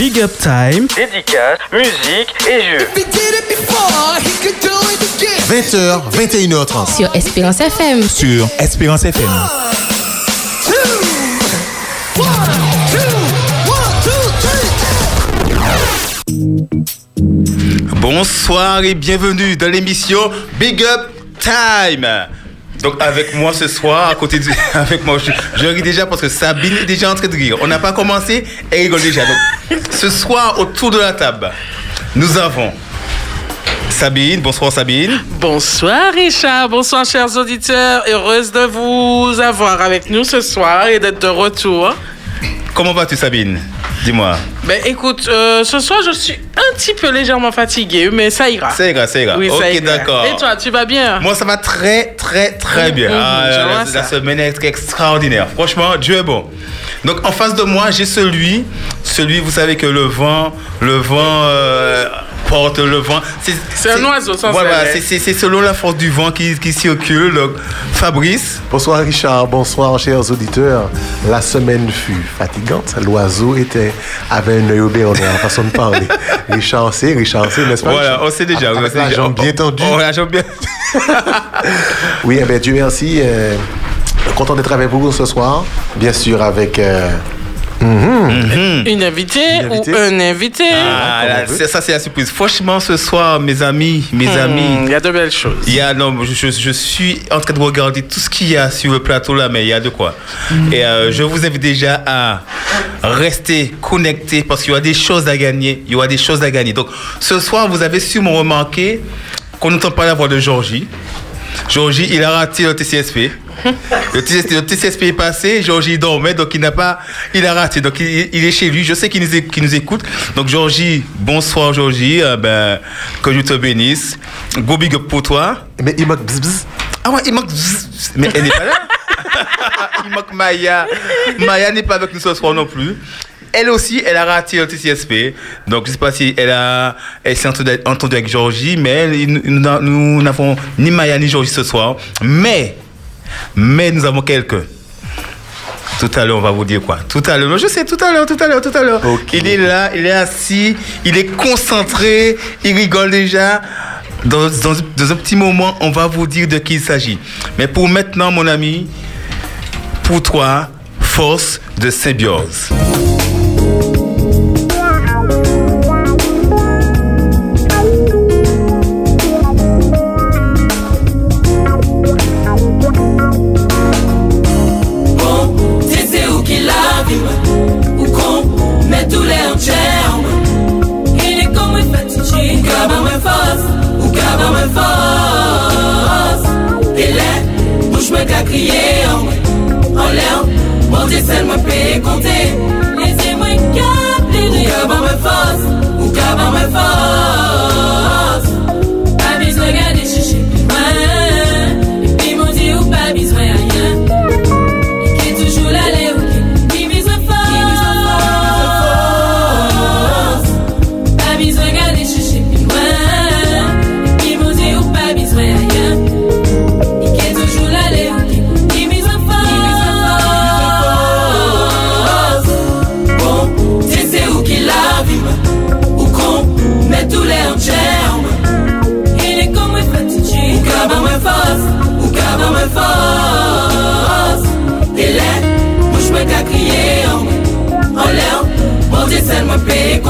Big Up Time, dédicace, musique et jeux. 20h, 21h30. Sur Espérance FM. Sur Espérance FM. Bonsoir et bienvenue dans l'émission Big Up Time. Donc avec moi ce soir, à côté de... avec moi, je, je ris déjà parce que Sabine est déjà en train de rire. On n'a pas commencé, elle rigole déjà. Donc ce soir, autour de la table, nous avons Sabine. Bonsoir Sabine. Bonsoir Richard, bonsoir chers auditeurs. Heureuse de vous avoir avec nous ce soir et d'être de retour. Comment vas-tu Sabine? Dis-moi. Ben écoute, euh, ce soir je suis un petit peu légèrement fatiguée, mais ça ira. Ça ira, ça ira. Oui, ça ok, d'accord. Et toi, tu vas bien? Moi, ça va très, très, très bien. Ah, la, semaine est extraordinaire. Franchement, Dieu est bon. Donc, en face de moi, j'ai celui, celui, vous savez que le vent, le vent euh, porte le vent. C'est un oiseau sans Voilà, c'est- selon la force du vent qui, qui circule. Donc, Fabrice. Bonsoir Richard, bonsoir chers auditeurs. La semaine fut fatigante. L'oiseau était avait un œil au béret en façon de parler. Richard sait, Richard sait, n'est-ce pas Voilà, Richard? on sait déjà. on Avec la jambe bien tendue. Oh, la jambe bien. Oui, eh bien, Dieu merci. euh, content d'être avec vous ce soir. Bien sûr, avec. euh, mhm. Une invitée Une invitée. ou un invité? Ah, là, c'est- ça, c'est la surprise. Franchement, ce soir, mes amis, mes Hmm, amis. Il y a de belles choses. Il y a, non, je, je- je suis en train de regarder tout ce qu'il y a sur le plateau là, mais il y a de quoi. Et euh, je vous invite déjà à rester connectés parce qu'il y aura des choses à gagner. Il y aura des choses à gagner. Donc, ce soir, vous avez sûrement remarqué qu'on n'entend pas la voix de Georgie. Georgie, il a raté le TCSP. Le TCSP, le TCSP est passé, Georgie dormait, donc il n'a pas, il a raté, donc il, il est chez lui. Je sais qu'il nous, écoute. Donc Georgie, bonsoir Georgie, Euh, ben, que je te bénisse. Go big up pour toi. Mais il manque bzz bzz. Ah ouais, il manque, mais elle n'est pas là. il manque Maya. Maya n'est pas avec nous ce soir non plus. Elle aussi, elle a raté le TCSP. Donc, je ne sais pas si elle, a, elle s'est entendue, avec Georgie, mais nous n'avons ni Maya ni Georgie ce soir. Mais, mais nous avons quelqu'un. Tout à l'heure, on va vous dire quoi? Tout à l'heure, je sais, tout à l'heure, tout à l'heure, tout à l'heure. Il est là, il est assis, il est concentré, il rigole déjà. Dans, dans- dans un petit moment, on va vous dire de qui il s'agit. Mais pour maintenant, mon ami, pour toi, force de symbiose.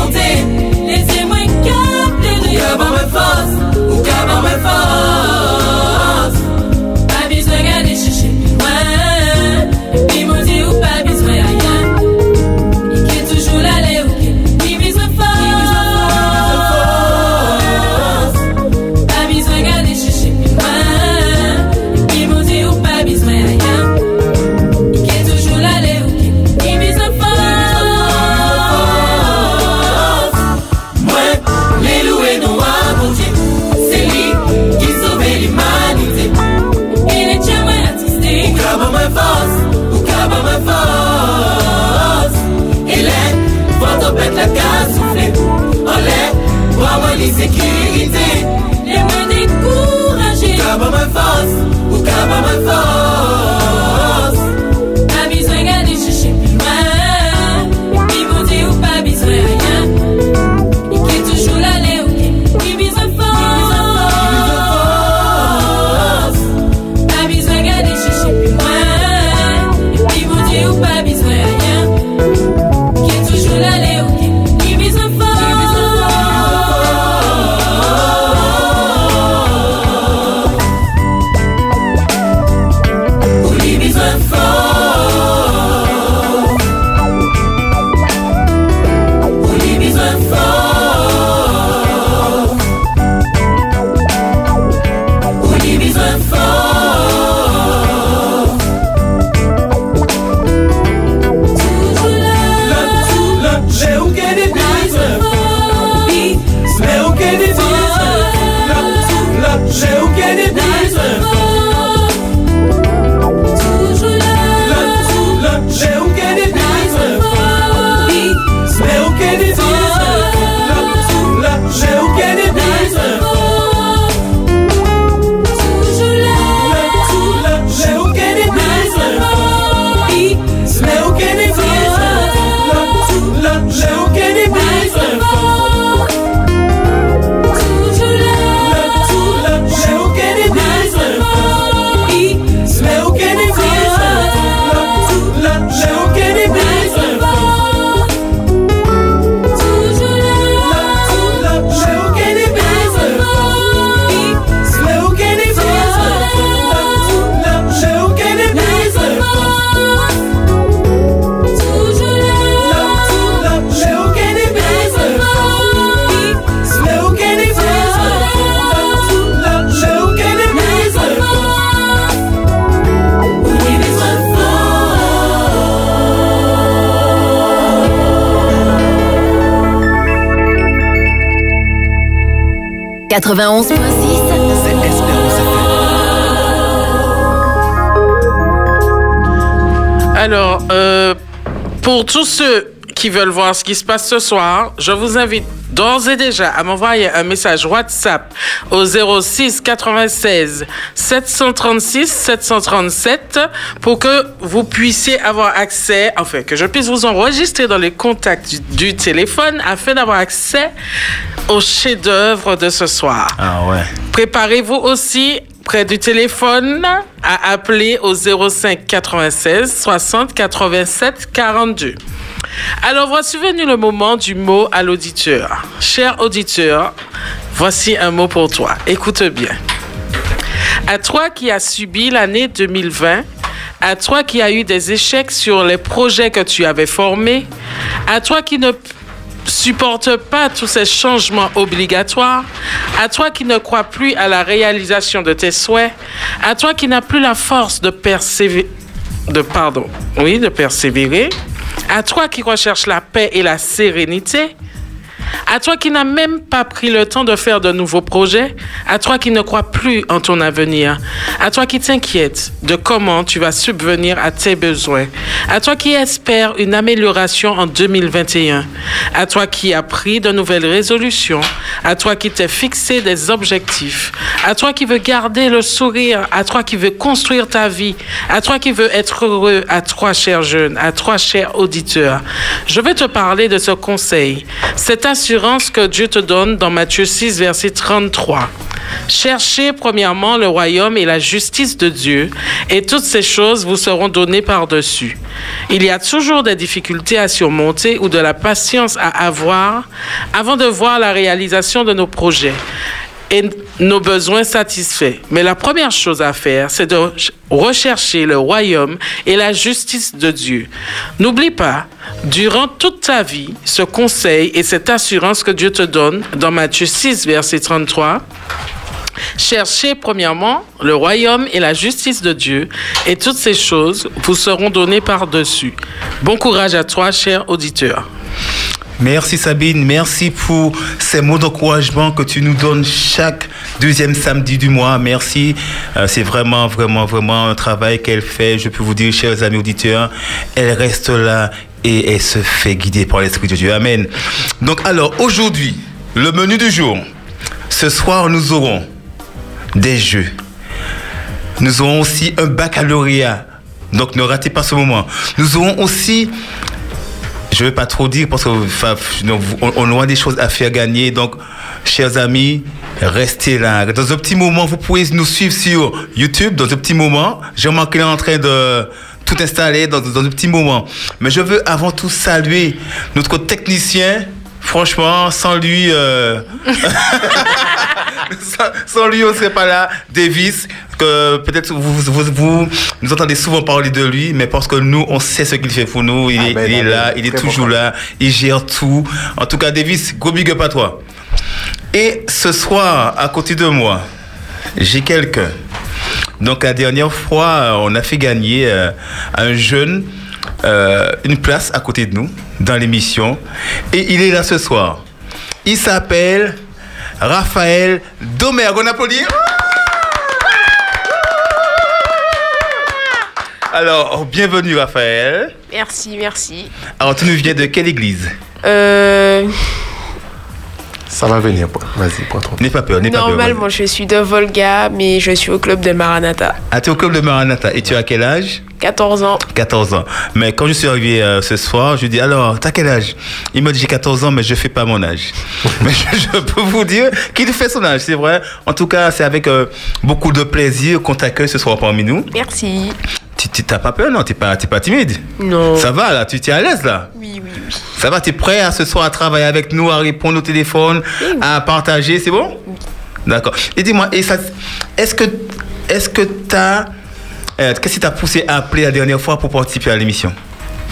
Me 91.6 C'est Espérance Alors, euh, pour tous ceux qui veulent voir ce qui se passe ce soir, je vous invite d'ores et déjà à m'envoyer un message WhatsApp au 06 96 736 737 pour que vous puissiez avoir accès, enfin, que je puisse vous enregistrer dans les contacts du, du téléphone afin d'avoir accès au chef-d'œuvre de ce soir. Ah ouais. Préparez-vous aussi près du téléphone à appeler au 05 96 60 87 42. Alors voici venu le moment du mot à l'auditeur. Cher auditeur, voici un mot pour toi. Écoute bien. À toi qui as subi l'année 2020, à toi qui as eu des échecs sur les projets que tu avais formés, à toi qui ne supporte pas tous ces changements obligatoires, à toi qui ne crois plus à la réalisation de tes souhaits, à toi qui n'as plus la force de persévérer, oui, de persévérer, à toi qui recherches la paix et la sérénité, à toi qui n'as même pas pris le temps de faire de nouveaux projets, à toi qui ne crois plus en ton avenir, à toi qui t'inquiète de comment tu vas subvenir à tes besoins, à toi qui espères une amélioration en 2021, à toi qui as pris de nouvelles résolutions, à toi qui t'es fixé des objectifs, à toi qui veux garder le sourire, à toi qui veux construire ta vie, à toi qui veux être heureux, à toi, cher jeune, à toi, cher auditeur. Je vais te parler de ce conseil, cette assurance que Dieu te donne dans Matthieu 6, verset 33. Cherchez premièrement le royaume et la justice de Dieu, et toutes ces choses vous seront données par-dessus. Il y a toujours des difficultés à surmonter ou de la patience à avoir avant de voir la réalisation de nos projets et nos besoins satisfaits. Mais la première chose à faire, c'est de rechercher le royaume et la justice de Dieu. N'oublie pas, durant toute ta vie, ce conseil et cette assurance que Dieu te donne dans Matthieu 6, verset 33. Cherchez premièrement le royaume et la justice de Dieu, et toutes ces choses vous seront données par-dessus. Bon courage à toi, cher auditeur. Merci Sabine, merci pour ces mots d'encouragement que tu nous donnes chaque deuxième samedi du mois. Merci. Euh, c'est vraiment, vraiment, vraiment un travail qu'elle fait. Je peux vous dire, chers amis auditeurs, elle reste là et elle se fait guider par l'Esprit de Dieu. Amen. Donc alors, aujourd'hui, le menu du jour. Ce soir, nous aurons des jeux. Nous aurons aussi un baccalauréat. Donc ne ratez pas ce moment. Nous aurons aussi je ne vais pas trop dire parce qu'on on a des choses à faire gagner. Donc, chers amis, restez là. Dans un petit moment, vous pouvez nous suivre sur YouTube. Dans un petit moment, Jean-Marc est en train de tout installer dans, dans un petit moment. Mais je veux avant tout saluer notre technicien. Franchement, sans lui, euh... sans, sans, lui, on ne serait pas là. Davis, que peut-être vous, vous, vous, nous entendez souvent parler de lui, mais parce que nous, on sait ce qu'il fait pour nous. Il, est, il est, là, il est toujours bon là, il gère tout. En tout cas, Davis, gros big up à toi. Et ce soir, à côté de moi, j'ai quelqu'un. Donc la dernière fois, on a fait gagner euh, un jeune euh, une place à côté de nous dans l'émission. Et il est là ce soir. Il s'appelle Raphaël Domergue. On applaudit. Alors, bienvenue Raphaël. Merci, merci. Alors, tu nous viens de quelle église? Euh, Ça va venir. Vas-y, prends ton. N'aie pas peur, n'aie pas peur. normalement, je suis de Volga, mais je suis au club de Maranatha. Ah, tu es au club de Maranatha. Et tu as quel âge? 14 ans. 14 ans. Mais quand je suis arrivé euh, ce soir, je lui dis alors, t'as quel âge? Il me dit j'ai 14 ans, mais je fais pas mon âge. mais je, je peux vous dire qu'il fait son âge, c'est vrai. En tout cas, c'est avec euh, beaucoup de plaisir qu'on t'accueille ce soir parmi nous. Merci. Tu t'as pas peur, non? T'es pas, t'es pas timide Non. Ça va là Tu es à l'aise là? Oui, oui, oui. Ça va Tu es prêt à ce soir à travailler avec nous, à répondre au téléphone, à partager C'est bon? D'accord. Et dis-moi, et ça- est-ce que est-ce que t'as euh, qu'est-ce qui t'a poussé à appeler la dernière fois pour participer à l'émission?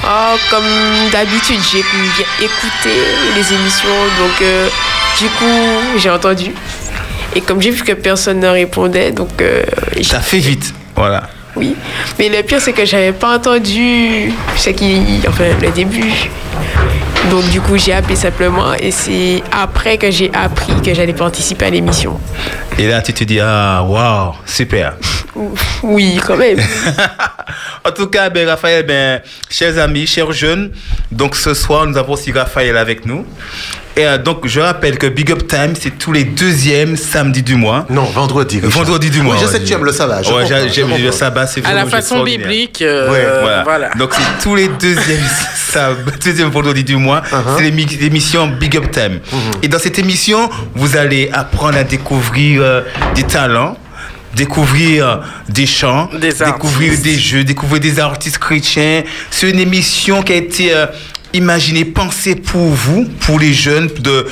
Oh, comme d'habitude, j'ai écouté les émissions, donc euh, du coup, j'ai entendu. Et comme j'ai vu que personne ne répondait, donc euh, j'ai- T'as fait vite. Voilà. Oui. Mais le pire, c'est que j'avais pas entendu ce qui, enfin, le début. Donc du coup, j'ai appelé simplement, et c'est après que j'ai appris que j'allais participer à l'émission. Et là, tu te dis, ah, waouh, super. Oui, quand même. en tout cas, ben, Raphaël, ben, chers amis, chers jeunes, donc ce soir, nous avons aussi Raphaël avec nous. Et euh, donc, je rappelle que Big Up Time, c'est tous les deuxièmes samedis du mois. Non, vendredi. Richard. Vendredi du mois. Oui, je sais que tu aimes le sabbat. Ouais, j'aime le sabbat, c'est À la façon biblique, euh, Ouais, Voilà. voilà. Donc c'est tous les deuxièmes sab- deuxième vendredi du mois. Uh-huh. C'est l'émi- l'émission Big Up Time. Mm-hmm. Et dans cette émission, vous allez apprendre à découvrir euh, des talents. Découvrir euh, des chants, Des découvrir des jeux, découvrir des artistes chrétiens. C'est une émission qui a été euh, imaginée, pensée pour vous, pour les jeunes de,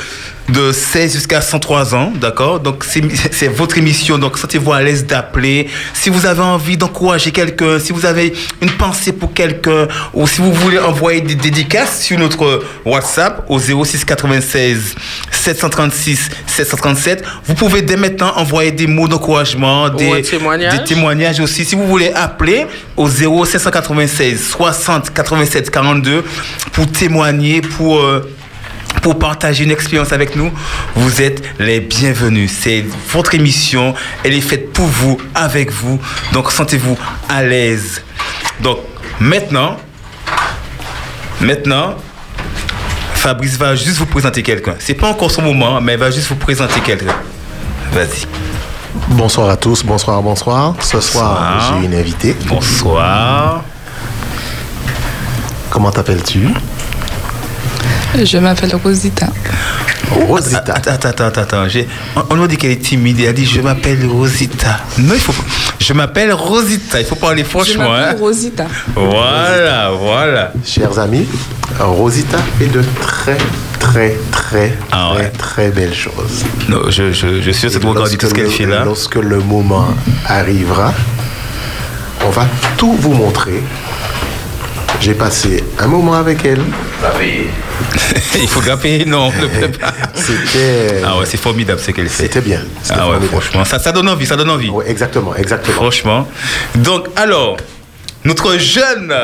de 16 jusqu'à 103 ans, d'accord? Donc c'est votre émission, donc sentez-vous à l'aise d'appeler. Si vous avez envie d'encourager quelqu'un, si vous avez une pensée pour quelqu'un, ou si vous voulez envoyer des dédicaces sur notre WhatsApp au 06 96 736 737, vous pouvez dès maintenant envoyer des mots d'encouragement, des, un témoignage. des témoignages aussi. Si vous voulez appeler au 0796 60 87 42 pour témoigner, pour, euh, pour partager une expérience avec nous, vous êtes les bienvenus. C'est votre émission. Elle est faite pour vous, avec vous. Donc sentez-vous à l'aise. Donc maintenant, maintenant, Fabrice va juste vous présenter quelqu'un. C'est pas encore son moment, mais il va juste vous présenter quelqu'un. Vas-y. Bonsoir à tous, bonsoir, bonsoir. Ce soir, j'ai une invitée. Bonsoir. Comment t'appelles-tu? Je m'appelle Rosita. Rosita. Attends, attends, attends, attends. J'ai- On, m'a dit qu'elle est timide. Elle a dit Je m'appelle Rosita. Non, il faut pas. Je m'appelle Rosita. Il faut parler Je franchement. m'appelle hein. Rosita. Voilà, voilà. Chers amis, Rosita fait de très, très, très, Ah très, ouais. très belles choses. Non, je, je, je suis sûr que regarder tout ce qu'elle le- fait là. Lorsque le moment arrivera, on va tout vous montrer. J'ai passé un moment avec elle. il faut. Non, ne plaît pas. C'était. Ah ouais, c'est formidable ce qu'elle fait. C'était bien. Ah ouais, formidable. franchement. Ça, ça donne envie, ça donne envie. Ouais, exactement, exactement. Franchement. Donc, alors, notre jeune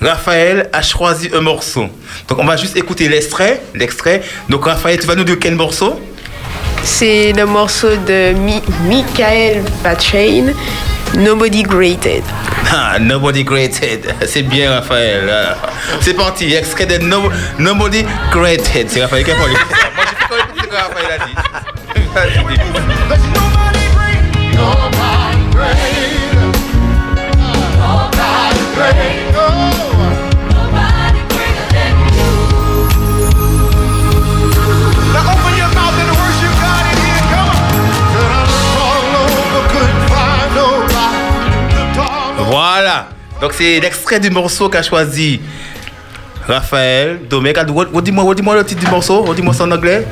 Raphaël a choisi un morceau. Donc, on va juste écouter l'extrait. L'extrait. Donc, Raphaël, tu vas nous dire quel morceau? C'est le morceau de Mi- Michael Pachain, Nobody Greated. Ah, Nobody Greated. C'est bien, Raphaël. Ah, C'est parti. Extrait de No- Nobody Greated. C'est Raphaël qui a parlé. Moi, je sais pas ce que Raphaël a dit. Now Donc c'est l'extrait du morceau qu'a choisi Raphaël Domek. Ah, Redis-moi redis-moi le titre du morceau. Redis-moi ça en anglais.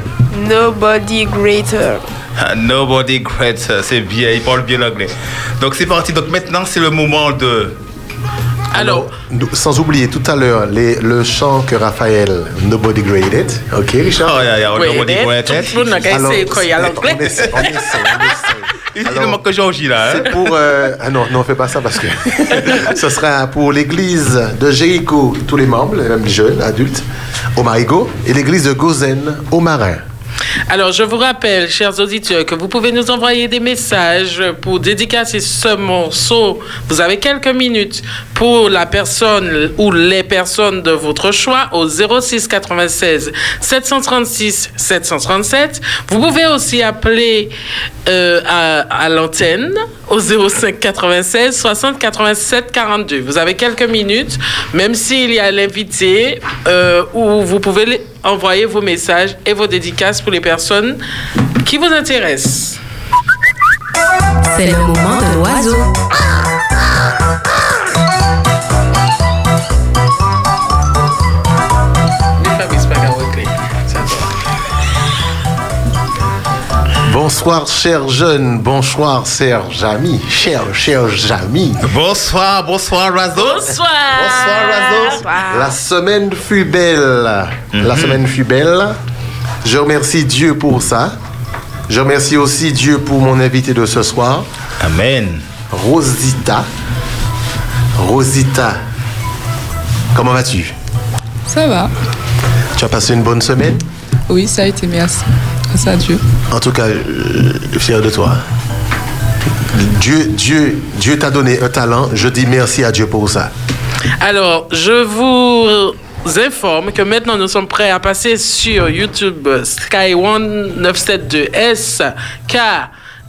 Nobody Greater. Ah, Nobody great. C'est bien. Il parle bien l'anglais. Donc c'est parti. Donc maintenant c'est le moment de. Alors, Sans oublier tout à l'heure le chant que Raphaël Nobody Graded. Ok, Richard? Oh, yeah, yeah, Nobody a Alors, on l'anglais? essaie, on essaie, on essaie. Il ne manque que Georgie là. hein. C'est pour. euh, Ah non, non, fais pas ça parce que ce sera pour l'église de Jéricho, tous les membres, même les jeunes, adultes, au Marigot, et l'église de Gozen, au Marin. Alors, je vous rappelle, chers auditeurs, que vous pouvez nous envoyer des messages pour dédicacer ce morceau. Vous avez quelques minutes pour la personne ou les personnes de votre choix au 06 96 736 737. Vous pouvez aussi appeler euh, à, l'antenne au 05 96 60 87 42. Vous avez quelques minutes, même s'il y a l'invité, euh, où vous pouvez envoyer vos messages et vos dédicaces pour les personnes qui vous intéressent. C'est le moment de l'oiseau. Bonsoir, chers jeunes. Bonsoir, chers amis. Chers, chers amis. Bonsoir, bonsoir, Razo. Bonsoir. Bonsoir, Razo. La semaine fut belle. La semaine fut belle. Je remercie Dieu pour ça. Je remercie aussi Dieu pour mon invité de ce soir, Amen. Rosita. Rosita, comment vas-tu? Ça va. Tu as passé une bonne semaine? Oui, ça a été, merci. Grâce à Dieu. En tout cas, euh, fier de toi. Dieu, Dieu, Dieu t'a donné un talent. Je dis merci à Dieu pour ça. Alors, je vous informe que maintenant nous sommes prêts à passer sur YouTube Sky One 972 S K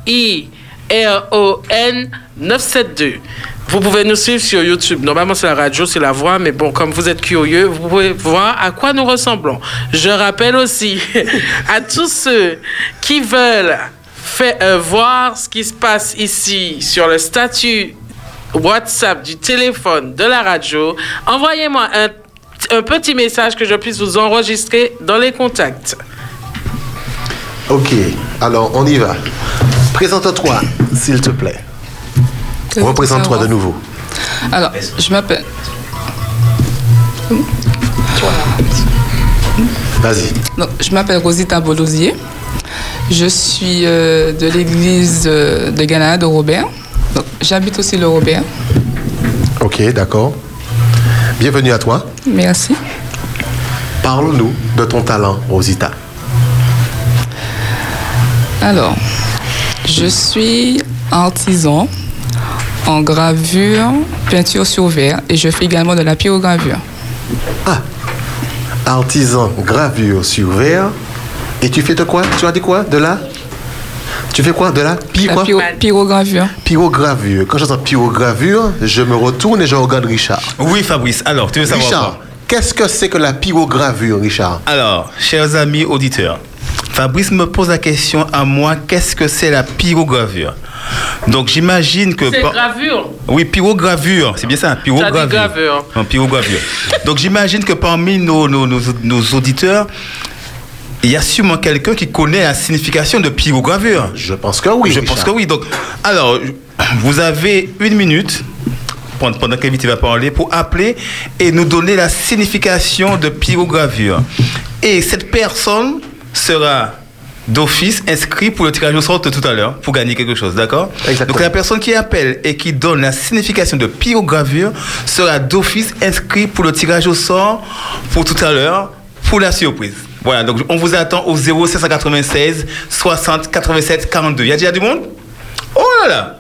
I R O N 972. Vous pouvez nous suivre sur YouTube. Normalement, c'est la radio, c'est la voix, mais bon, comme vous êtes curieux, vous pouvez voir à quoi nous ressemblons. Je rappelle aussi à tous ceux qui veulent faire, euh, voir ce qui se passe ici sur le statut WhatsApp du téléphone de la radio, envoyez-moi un, un petit message que je puisse vous enregistrer dans les contacts. Ok, alors on y va. Présente-toi, s'il te plaît. Représente-toi de nouveau. Alors, je m'appelle. Vas-y. Je m'appelle Rosita Bolosier. Je suis euh, de l'église euh, de Ghana de Robert. Donc, j'habite aussi le Robert. Ok, d'accord. Bienvenue à toi. Merci. Parle-nous de ton talent, Rosita. Alors, je suis artisan en gravure, peinture sur verre et je fais également de la pyrogravure. Artisan gravure sur verre. Et tu fais de quoi? Tu as dit quoi? De la Tu fais quoi De la pi La quoi? Pyro- pyrogravure. Pyrogravure. Quand j'entends pyrogravure, je me retourne et je regarde Richard. Oui, Fabrice. Alors, tu veux savoir Richard, qu'est-ce que c'est que la pyrogravure, Richard? Alors, chers amis auditeurs, Fabrice me pose la question à moi, qu'est-ce que c'est la pyrogravure? Donc j'imagine que... C'est par- gravure. Oui, pyrogravure, c'est bien ça, pyrogravure. gravure. Non, pyrogravure. Donc j'imagine que parmi nos, nos, nos, nos auditeurs, il y a sûrement quelqu'un qui connaît la signification de pyrogravure. Je pense que oui. Je Richard. pense que oui. Donc, alors, vous avez une minute pendant pendant que l'invité va parler pour appeler et nous donner la signification de pyrogravure. Et cette personne sera d'office inscrit pour le tirage au sort de tout à l'heure pour gagner quelque chose, d'accord? Donc la personne qui appelle et qui donne la signification de pyrogravure sera d'office inscrit pour le tirage au sort pour tout à l'heure pour la surprise. Voilà, donc on vous attend au 0796 60 87 42. Il y a déjà du monde? Oh là là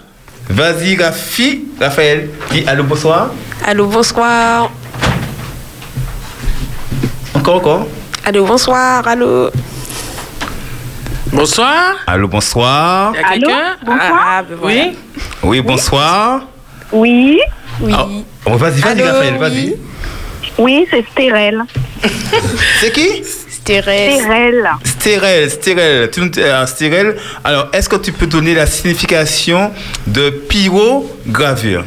Vas-y, Rafi, Raphaël, dis allô, bonsoir. Allô, bonsoir. Encore, encore? Allô, bonsoir. Allô. Bonsoir. Allô, bonsoir. Y a quelqu'un? Ah, ben voilà. Oui. Oui, bonsoir. Oui. Oui. Ah, oh, vas-y, vas-y, Allô, Raphaël, oui. vas-y. Oui, c'est Stérel. C'est qui? Stérel. Stérel. Stérel, euh, Stérel, alors est-ce que tu peux donner la signification de pyrogravure?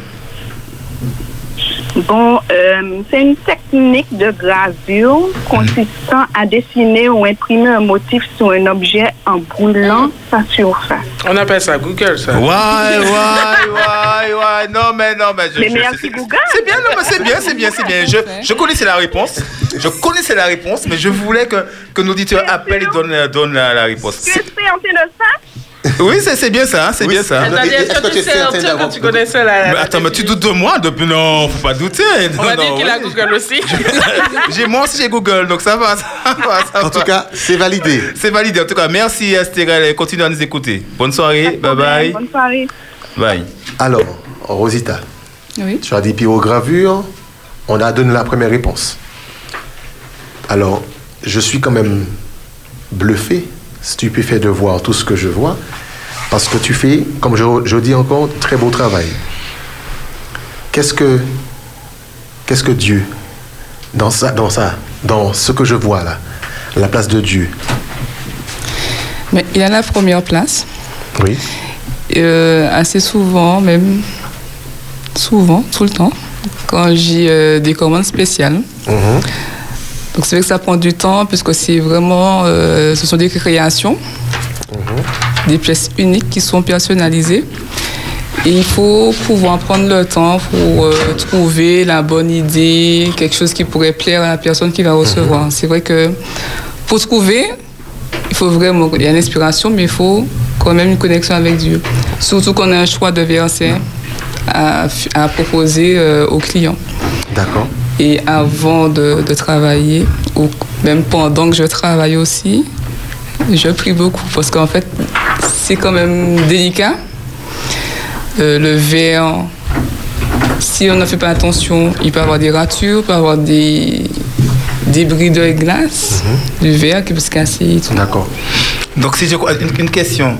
Bon, euh, c'est une technique de gravure consistant à dessiner ou imprimer un motif sur un objet en brûlant sa surface. On appelle ça Google, ça. Ouais, ouais, ouais, ouais. Non, mais non, mais je. Mais je- merci c'est- Google. C'est bien, non, mais c'est bien, c'est bien, c'est bien. Je, je connaissais la réponse. Je connaissais la réponse, mais je voulais que, que nos auditeurs appellent et donnent, donnent la, la réponse. Tu es fiancé de ça? Oui, c'est c'est bien ça, c'est bien ça. Est-ce que tu sais un truc que tu connaissais la. Attends, mais tu doutes de moi depuis Non, faut pas douter. On va Non, dire qu'il a. Google aussi. J'ai moi aussi j'ai Google, donc ça va, ça va, ça En tout cas, c'est validé. C'est validé. En tout cas, merci Astérel et continue à nous écouter. Bonne soirée, bye bye. Bonne soirée. Bye. Alors, Rosita, Oui. tu as des pyrogravures. On a donné la première réponse. Alors, je suis quand même bluffé, stupéfait de voir tout ce que je vois, parce que tu fais, comme je, je dis encore, très beau travail. Qu'est-ce que, qu'est-ce que Dieu, dans ça, dans ça, dans ce que je vois là, la place de Dieu, Mais il a la première place. oui, Euh, assez souvent, même souvent, tout le temps, quand j'ai euh, des commandes spéciales. Mhm. Donc c'est vrai que ça prend du temps puisque c'est vraiment, euh, ce sont des créations, des pièces uniques qui sont personnalisées. Et il faut pouvoir prendre le temps pour euh, trouver la bonne idée, quelque chose qui pourrait plaire à la personne qui va recevoir. C'est vrai que pour trouver, il faut vraiment, il y a l'inspiration, mais il faut quand même une connexion avec Dieu. Surtout qu'on a un choix de versets à, à proposer euh, aux clients. d'accord. Et avant de, de travailler, ou même pendant que je travaille aussi, je prie beaucoup parce qu'en fait, c'est quand même délicat. Euh, le verre, si on ne fait pas attention, il peut avoir des ratures, il peut avoir des débris de glace, du verre qui peut se casser et tout. D'accord. Donc, si je crois, une, une question.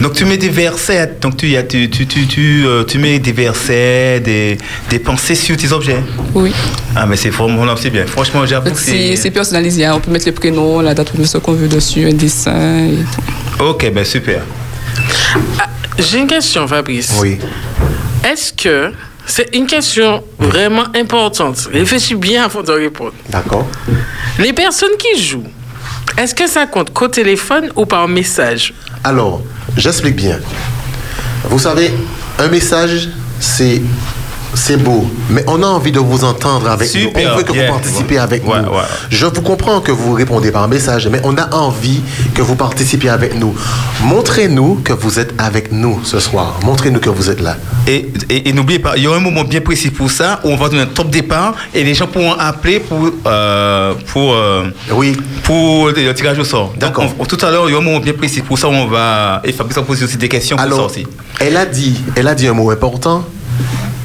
Donc, tu mets des versets, donc tu, y as- tu, tu, tu, tu, euh, tu mets des versets, des, des pensées sur tes objets. Oui. Ah, mais c'est vraiment, c'est bien. Franchement, j'avoue que C'est c'est. personnalisé, hein. on peut mettre les prénoms, la date de ce qu'on veut dessus, un dessin et tout. Ok, ben super. J'ai une question, Fabrice. Oui. Est-ce que c'est une question vraiment importante? Réfléchis bien avant de répondre. D'accord. Les personnes qui jouent, est-ce que ça compte qu'au téléphone ou par message? Alors, j'explique bien. Vous savez, un message, c'est c'est beau, mais on a envie de vous entendre avec Super, nous. On veut que yeah. vous participez avec Ouais, nous. ouais. Je vous comprends que vous répondez par message, mais on a envie que vous participiez avec nous. Montrez-nous que vous êtes avec nous ce soir. Montrez-nous que vous êtes là. Et, et, et n'oubliez pas, il y aura un moment bien précis pour ça où on va donner un top départ et les gens pourront appeler pour, euh, pour, euh, oui. pour le, tirage au sort. D'accord. tout à l'heure, il y aura un moment bien précis pour ça où on va. Et Fabrice va poser aussi des questions pour ça Alors, aussi. elle a dit, elle a dit un mot important.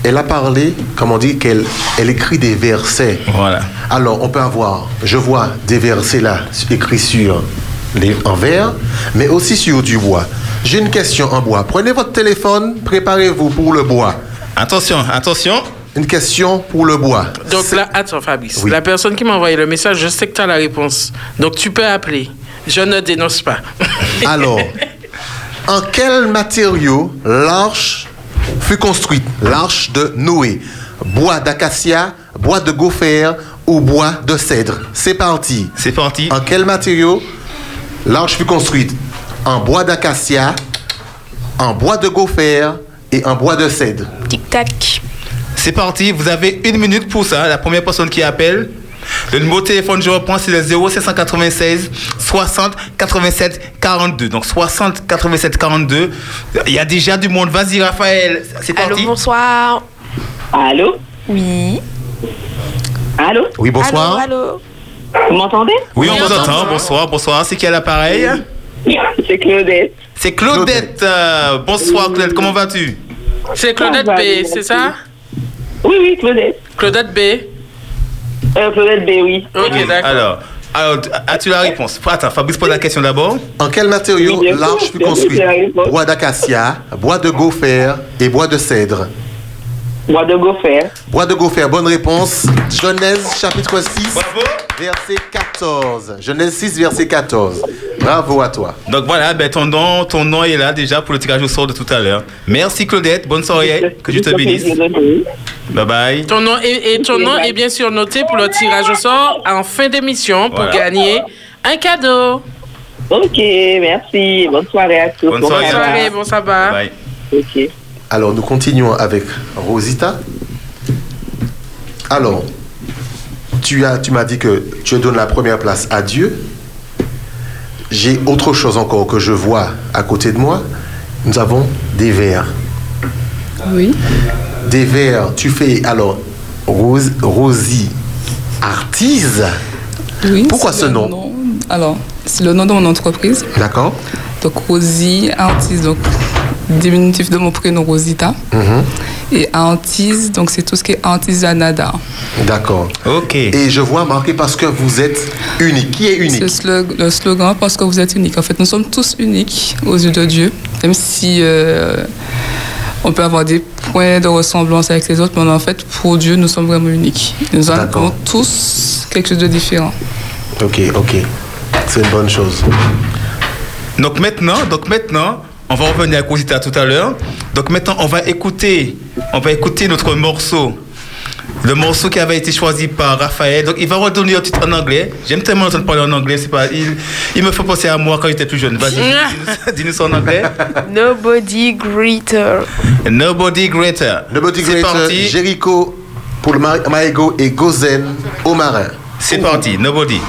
Elle a parlé, comme on dit, qu'elle elle écrit des versets. Voilà. Alors, on peut avoir, je vois des versets là, écrits sur les, en verre, mais aussi sur du bois. J'ai une question en bois. Prenez votre téléphone, préparez-vous pour le bois. Attention, attention. Une question pour le bois. Donc là, attends Fabrice, la personne qui m'a envoyé le message, je sais que tu as la réponse. Donc tu peux appeler. Je ne dénonce pas. Alors, en quel matériau l'arche fut construite L'arche de Noé. Bois d'acacia, bois de gopher ou bois de cèdre C'est parti. C'est parti. En quel matériau l'arche fut construite? En bois d'acacia, en bois de gopher et en bois de cèdre. Tic-tac. C'est parti, vous avez une minute pour ça. La première personne qui appelle. Le numéro de téléphone, je reprends, c'est le 0796 60 87 42. Donc 60 87 42. Il y a déjà du monde. Vas-y, Raphaël. C'est Allô, parti. bonsoir. Allô? Oui. Allô? Oui, bonsoir. Allô, allô. Vous m'entendez? Oui, on vous entend. Bonsoir, bonsoir. C'est qui à l'appareil? C'est Claudette. C'est Claudette. Euh, bonsoir, Claudette. Comment vas-tu? C'est Claudette B, c'est ça? Oui, oui, Claudette. Claudette B. Euh, Claudette B, oui. Ok, d'accord. Alors, alors, as-tu la réponse? Attends, Fabrice pose la question d'abord. En quel matériau Oui, l'arche fut construite? Bois d'acacia, bois de gopher et bois de cèdre. Bois de gopher. Bois de gopher, bonne réponse. Genèse chapitre 6, verset 14. Genèse 6, verset 14. Bravo à toi. Donc voilà, ben, ton, nom, ton nom est là déjà pour le tirage au sort de tout à l'heure. Merci Claudette, bonne soirée, que Dieu te bénisse. Bye bye. Ton nom est, et ton nom est bien sûr noté pour le tirage au sort en fin d'émission pour Voilà. gagner un cadeau. Ok, merci. Bonne soirée à tous. Bonne Bon soirée bon sabbat. Bye. Ok. Alors, nous continuons avec Rosita. Alors, tu as, tu m'as dit que tu donnes la première place à Dieu. j'ai autre chose encore que je vois à côté de moi. Nous avons des verres. Oui. Des verres, tu fais alors Rose, Rosie Artise. Oui, Pourquoi ce nom? Alors, c'est le nom de mon entreprise. D'accord Donc, Rosie Artiste, donc diminutif de mon prénom Rosita. Mhm. Et Antise, donc c'est tout ce qui est artisanat D'accord. Ok. Et je vois marqué parce que vous êtes unique. Qui est unique? Le, slog- le slogan, parce que vous êtes unique. En fait, nous sommes tous uniques aux yeux de Dieu, même si euh, on peut avoir des points de ressemblance avec les autres, mais en fait, pour Dieu, nous sommes vraiment uniques. Nous avons tous quelque chose de différent. Ok, ok. C'est une bonne chose. Donc maintenant, donc maintenant, on va revenir à Cosita tout à l'heure. Donc maintenant, on va écouter, on va écouter notre morceau. Le morceau qui avait été choisi par Raphaël. Donc il va redonner un titre en anglais. J'aime tellement entendre parler en anglais. C'est pas, il, il me fait penser à moi quand j'étais plus jeune. Vas-y, dis-nous- ça en anglais. Nobody greater. Nobody greater. Nobody C'est Greater, parti. Jericho pour le Ma- Maego et Gozen au marin. C'est parti. Nobody.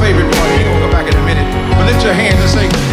Favorite part. We're gonna go back in a minute. But lift your hands and say,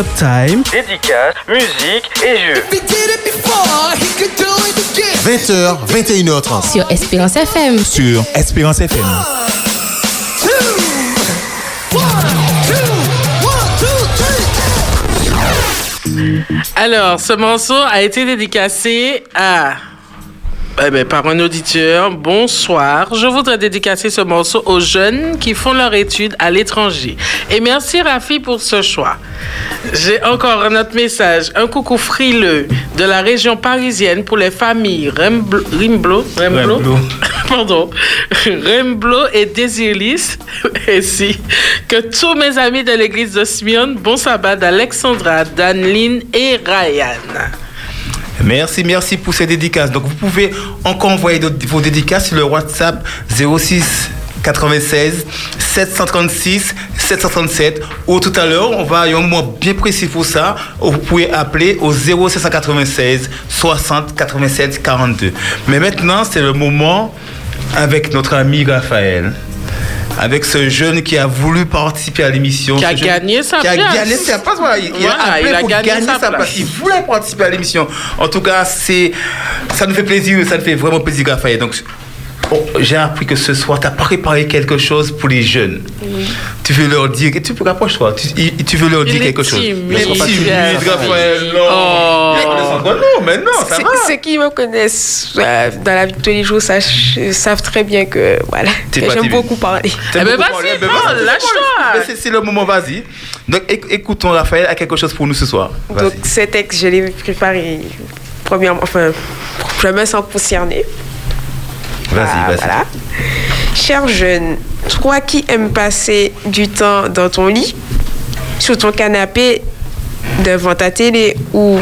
Big Up Time. Dédicace, musique et jeux. 20h, 21h30. Sur Espérance FM. Sur Espérance FM. Alors, ce morceau a été dédicacé à. Eh ben, par un auditeur. Bonsoir. Je voudrais dédicacer ce morceau aux jeunes qui font leur étude à l'étranger. Et merci Rafi pour ce choix. J'ai encore un autre message. Un coucou frileux de la région parisienne pour les familles Remblo, Rimblo, Remblo, Remblo. pardon, Remblo et Désiris, ainsi que tous mes amis de l'église de Smyrne. Bon sabbat d'Alexandra, Danline et Ryan. Merci, merci pour ces dédicaces. Donc, vous pouvez encore envoyer vos dédicaces sur le WhatsApp 06 96 736 737 ou tout à l'heure, on va, y a un moment bien précis pour ça. Vous pouvez appeler au 0796 60 87 42. Mais maintenant, c'est le moment avec notre ami Raphaël. Avec ce jeune qui a voulu participer à l'émission. Qui a jeune- gagné sa qui a place. gagné sa place. Voilà, il, a il a pour gagné gagner sa sa place. place. Il voulait participer à l'émission. En tout cas, c'est, ça nous fait plaisir, ça nous fait vraiment plaisir, Raphaël. Donc, oh, j'ai appris que ce soir, tu as préparé quelque chose pour les jeunes. Tu veux leur dire, tu peux rapproche-toi, tu, tu veux leur dire quelque chose. timide, Raphaël. Non. Oh. Condescendant. Non, mais non, ça va. Ceux qui me connaissent euh, dans la vie de tous les jours savent très bien que voilà, que j'aime beaucoup parler. Eh ben, vas-y, parler, ben, vas-y, lâche-toi. C'est- le moment, vas-y. Donc, éc- écoutons, Raphaël a quelque chose pour nous ce soir. Donc, ce texte, je l'ai préparé premièrement, enfin, je me sens concernée. Vas-y, Ah, vas-y. voilà. Cher jeune, toi qui aimes passer du temps dans ton lit, sur ton canapé, devant ta télé ou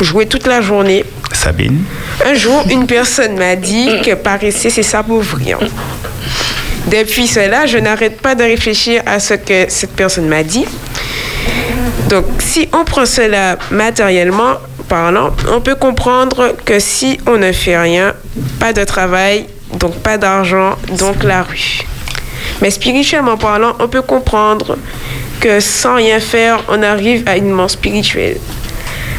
jouer toute la journée, Sabine. un jour, une personne m'a dit que paresser, c'est s'appauvrir. Depuis cela, je n'arrête pas de réfléchir à ce que cette personne m'a dit. Donc, si on prend cela matériellement parlant, on peut comprendre que si on ne fait rien, pas de travail, donc pas d'argent, donc la rue. Mais spirituellement parlant, on peut comprendre que sans rien faire, on arrive à une mort spirituelle.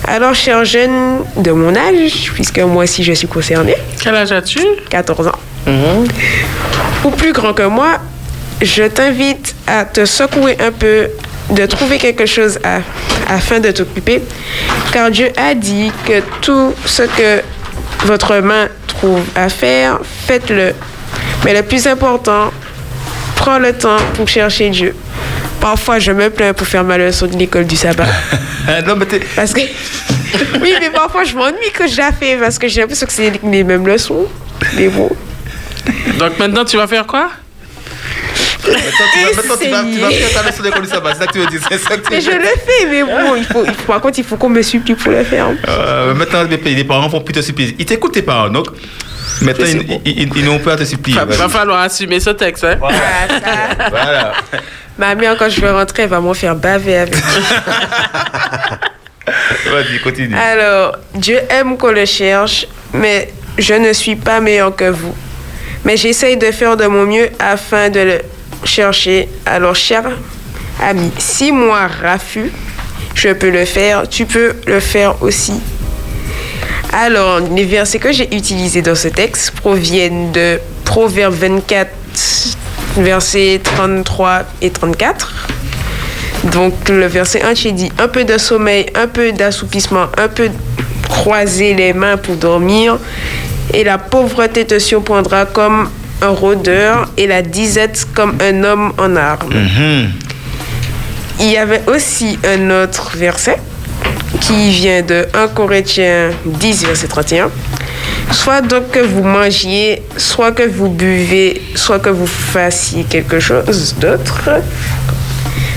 Alors, cher jeune de mon âge, puisque moi aussi je suis concernée, Quel âge as-tu? 14 ans, ou plus grand que moi, je t'invite à te secouer un peu, de trouver quelque chose à- afin de t'occuper, car Dieu a dit que tout ce que votre main trouve à faire, faites-le. Mais le plus important, prends le temps pour chercher Dieu. Parfois, je me plains pour faire ma leçon de l'école du sabbat. non, mais t'es- Parce que. oui, mais parfois, je m'ennuie que je la fais parce que j'ai l'impression que c'est les mêmes leçons. Mais bon. Donc maintenant, tu vas faire quoi? Maintenant, tu vas, tu faire ta leçon d'école du sabbat. C'est ça que tu veux dire. C'est ça que tu Mais je le fais, mais bon, il faut, il faut- par contre, il faut qu'on me supplie pour le faire. Euh, maintenant, les les parents vont plus te supplier. Ils t'écoutent, tes parents. Donc, maintenant, ils, ils, ils- ils n'ont pas à te supplier. Va, Vas-y. va falloir assumer ce texte. Hein? Voilà. Ma mère, quand je vais rentrer, elle va m'en faire baver avec. Vas-y, continue. Alors, Dieu aime qu'on le cherche, mais je ne suis pas meilleur que vous. Mais j'essaye de faire de mon mieux afin de le chercher. Alors, cher ami, si moi, Rafu, je peux le faire, tu peux le faire aussi. Alors, les versets que j'ai utilisés dans ce texte proviennent de Proverbe 24, versets 33 et 34. Donc le verset 1 qui dit un peu de sommeil, un peu d'assoupissement, un peu croiser les mains pour dormir, et la pauvreté te surprendra comme un rôdeur, et la disette comme un homme en armes. Mhm. Il y avait aussi un autre verset qui vient de 1 Corinthiens 10, verset 31. Soit donc que vous mangiez, soit que vous buvez, soit que vous fassiez quelque chose d'autre,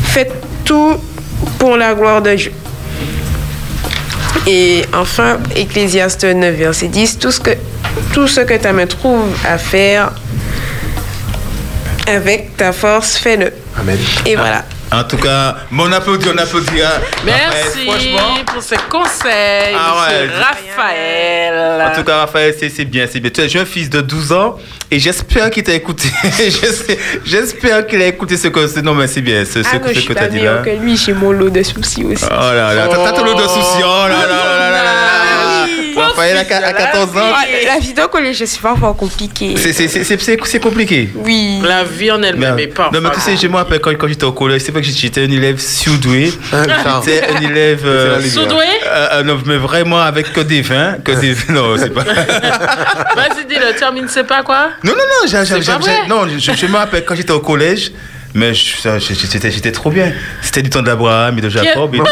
faites tout pour la gloire de Dieu. Et enfin, Ecclésiaste 9, verset 10, tout ce que, tout ce que ta main trouve à faire, avec ta force, fais-le. Amen. Et voilà. En tout cas, mon applaudit, on applaudit. hein. Merci Raphaël, pour ces conseils, Ah ouais. monsieur Raphaël. En tout cas, Raphaël, c'est bien, c'est bien. Tu es un fils de 12 ans et j'espère qu'il t'a écouté. J'espère- qu'il a écouté ce que Non, mais c'est bien, ce, ce, Ah non, ce que tu as dit là. que lui, j'ai mon lot de soucis aussi. Oh là là, t'as t'as ton lot de soucis. Oh là là là là là là. A 14 ans. La vie d'un collège, je suis parfois compliquée. C'est- c'est- c'est- C'est c'est- c'est compliqué. Oui. La vie en elle-même est pas. non, mais tu sais, je me rappelle quand, quand j'étais au collège, c'est vrai que j'étais un élève surdoué. J'étais un élève. euh, Surdoué euh, euh, non, mais vraiment avec que des vins. Que des... Non, c'est pas. Vas-y, dis-le, termine, c'est pas quoi? Non, non, non, C'est non je, je me rappelle quand j'étais au collège, mais j'étais trop bien. C'était du temps d'Abraham et de Jacob. et-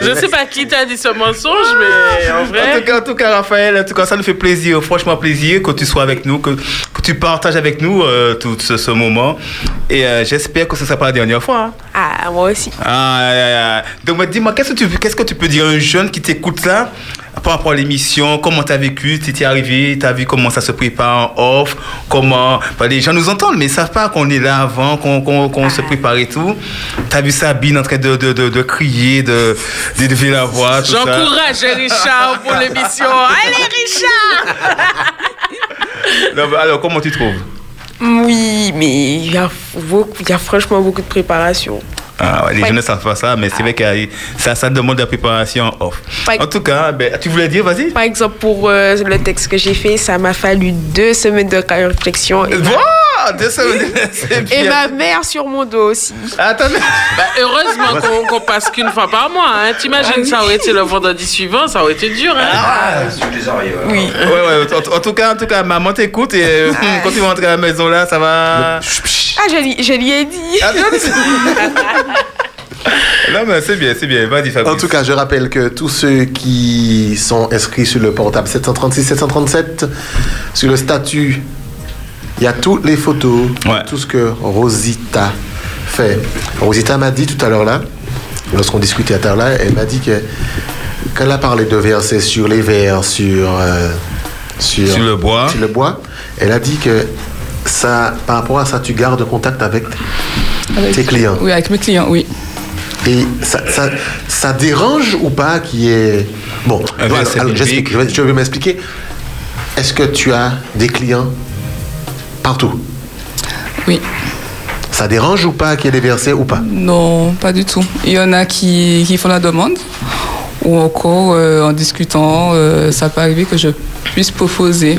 Je sais pas qui t'a dit ce mensonge, mais en En vrai. tout, cas, en tout cas, Raphaël, en tout cas, ça nous fait plaisir, franchement plaisir que tu sois avec nous, que, que tu partages avec nous euh, tout ce, ce moment. Et euh, j'espère que ce ne sera pas la dernière fois. hein. Ah, moi aussi. Ah, ah, ah, ah. Donc, bah, dis-moi, qu'est-ce que, tu, qu'est-ce que tu peux dire à un jeune qui t'écoute là par rapport à l'émission Comment tu as vécu? Tu t'es arrivé Tu as vu comment ça se prépare en off? Comment? Bah, Les gens nous entendent, mais ils ne savent pas qu'on est là avant, qu'on, se prépare et tout. Tu as vu Sabine en train de, de, de, de crier, de, d'élever la voix. J'encourage Richard pour l'émission. Allez, Richard Non, bah, alors, comment tu trouves? Oui, mais il y, a beaucoup- il y a franchement beaucoup de préparation. Ah, ouais, les Ouais. jeunes ne savent pas ça, mais c'est vrai que ça, ça demande de la préparation en off. En tout cas, ben, tu voulais dire, vas-y Par exemple, pour euh, le texte que j'ai fait, ça m'a fallu deux semaines de réflexion. Et, ma- Wow, deux semaines, c'est et bien. ma mère sur mon dos aussi. Attendez. Bah, heureusement qu'on passe qu'une fois par mois. Hein. T'imagines, ça aurait été le vendredi suivant, ça aurait été dur. Hein. Ah, Oui. Ouais, ouais, en, en tout cas, en tout cas, maman t'écoute et quand tu vas rentrer à la maison là, ça va. Ah, je, lui- je lui ai dit. Non, mais c'est bien, c'est bien. Vas-y, Fabrice. En tout cas, je rappelle que tous ceux qui sont inscrits sur le portable 736-737, sur le statut, il y a toutes les photos, tout ce que Rosita fait. Rosita m'a dit tout à l'heure là, lorsqu'on discutait à tout à l'heure, elle m'a dit que quand elle a parlé de versets sur les vers, sur, euh, sur, Sur le bois. sur le bois, elle a dit que ça, par rapport à ça, tu gardes contact avec Avec- tes clients. Oui, avec mes clients, oui. Et ça, ça, ça dérange ou pas qu'il y ait... Bon, alors, j'explique, biblique. je vais, je vais m'expliquer. Est-ce que tu as des clients partout? Oui. Ça dérange ou pas qu'il y ait des versets ou pas? Non, pas du tout. Il y en a qui, qui font la demande, ou encore euh, en discutant, euh, ça peut arriver que je puisse proposer.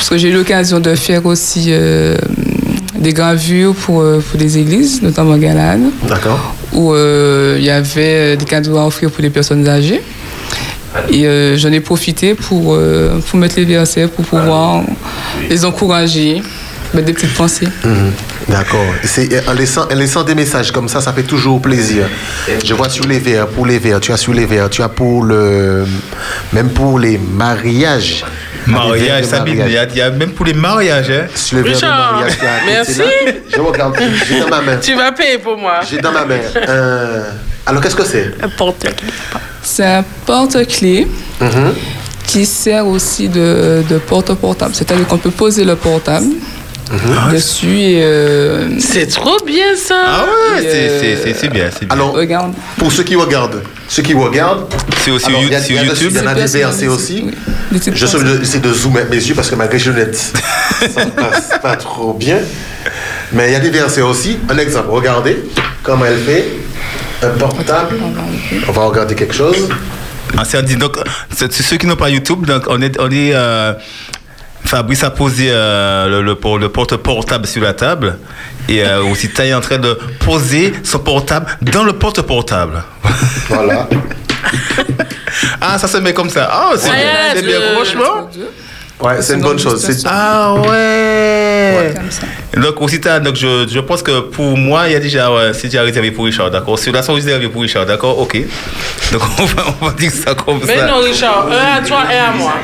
Parce que j'ai eu l'occasion de faire aussi euh, des gravures pour, euh, pour des églises, notamment Galade, D'accord. où euh, il y avait des cadeaux à offrir pour les personnes âgées. Et euh, j'en ai profité pour, euh, pour mettre les versets, pour pouvoir les encourager, mettre des petites pensées. Mhm. D'accord. C'est en laissant, en laissant des messages comme ça, ça fait toujours plaisir. Je vois sur les verres, pour les verres, tu as sur les verres, tu as pour le, même pour les mariages. Mariage, Sabine, il y, a- il y a même pour les mariages. Hein. Sur les verres de Richard, mariage merci. là. Je regarde, j'ai dans ma main. Tu vas payer pour moi. J'ai dans ma main. un- Alors qu'est-ce que c'est? Un porte-clés. C'est un porte-clés Mhm. qui sert aussi de, de porte-portable. C'est-à-dire qu'on peut poser le portable dessus et. euh, C'est trop bien ça. Ah ouais, euh, c'est bien, c'est bien. Alors, regarde. pour ceux qui regardent, ceux qui regardent, C'est aussi alors, You- il y a- sur il y a de- YouTube? Il y en a des versets aussi. Je j'essaie de zoomer mes yeux parce que malgré je net, ça passe pas trop bien. Mais il y a des versets aussi. Un exemple, regardez comment elle fait un portable. On va regarder quelque chose. Ah, donc, c'est- c'est ceux qui n'ont pas YouTube, donc on est, on est euh, Fabrice a posé euh, le, le, por- le porte-portable sur la table et euh, aussi Taï est en train de poser son portable dans le porte-portable. Voilà. ah, ça se met comme ça. Ah, c'est Ouais, bien, c'est bien, franchement. Ouais, c'est une bonne chose. C'est- Ah ouais. Donc aussi donc je, je pense que pour moi il y a déjà ouais, c'est déjà réservé pour Richard, d'accord. Celui-là sont réservés pour Richard, d'accord. Ok. Donc on va, on va dire ça comme Mais ça. non, Richard, un à toi et à moi.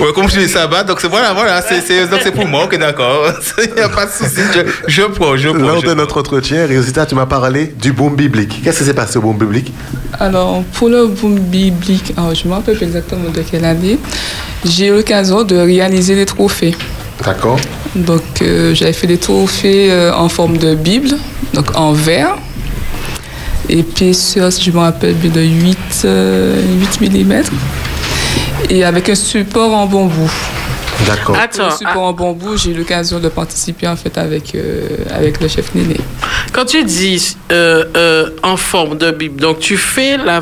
Ouais, comme je dis ça va, donc c'est voilà, voilà, c'est c'est donc c'est pour moi, ok, d'accord. Il n'y a pas de souci, je, je prends, je prends. Lors je de notre entretien, Rosita, tu m'as parlé du boom biblique. Qu'est-ce qui s'est passé au boom biblique? Alors, pour le boom biblique, alors, je ne me rappelle plus exactement de quelle année, j'ai eu l'occasion de réaliser des trophées. D'accord. Donc, euh, j'avais fait des trophées euh, en forme de Bible, donc en verre. Épaisseur, si je me rappelle bien, de 8, euh, 8 mm. Et avec un support en bambou. D'accord. Attends, Le support en bambou, j'ai eu l'occasion de participer en fait avec, euh, avec le chef Néné. Quand tu dis euh, euh, en forme de Bible, donc tu fais la,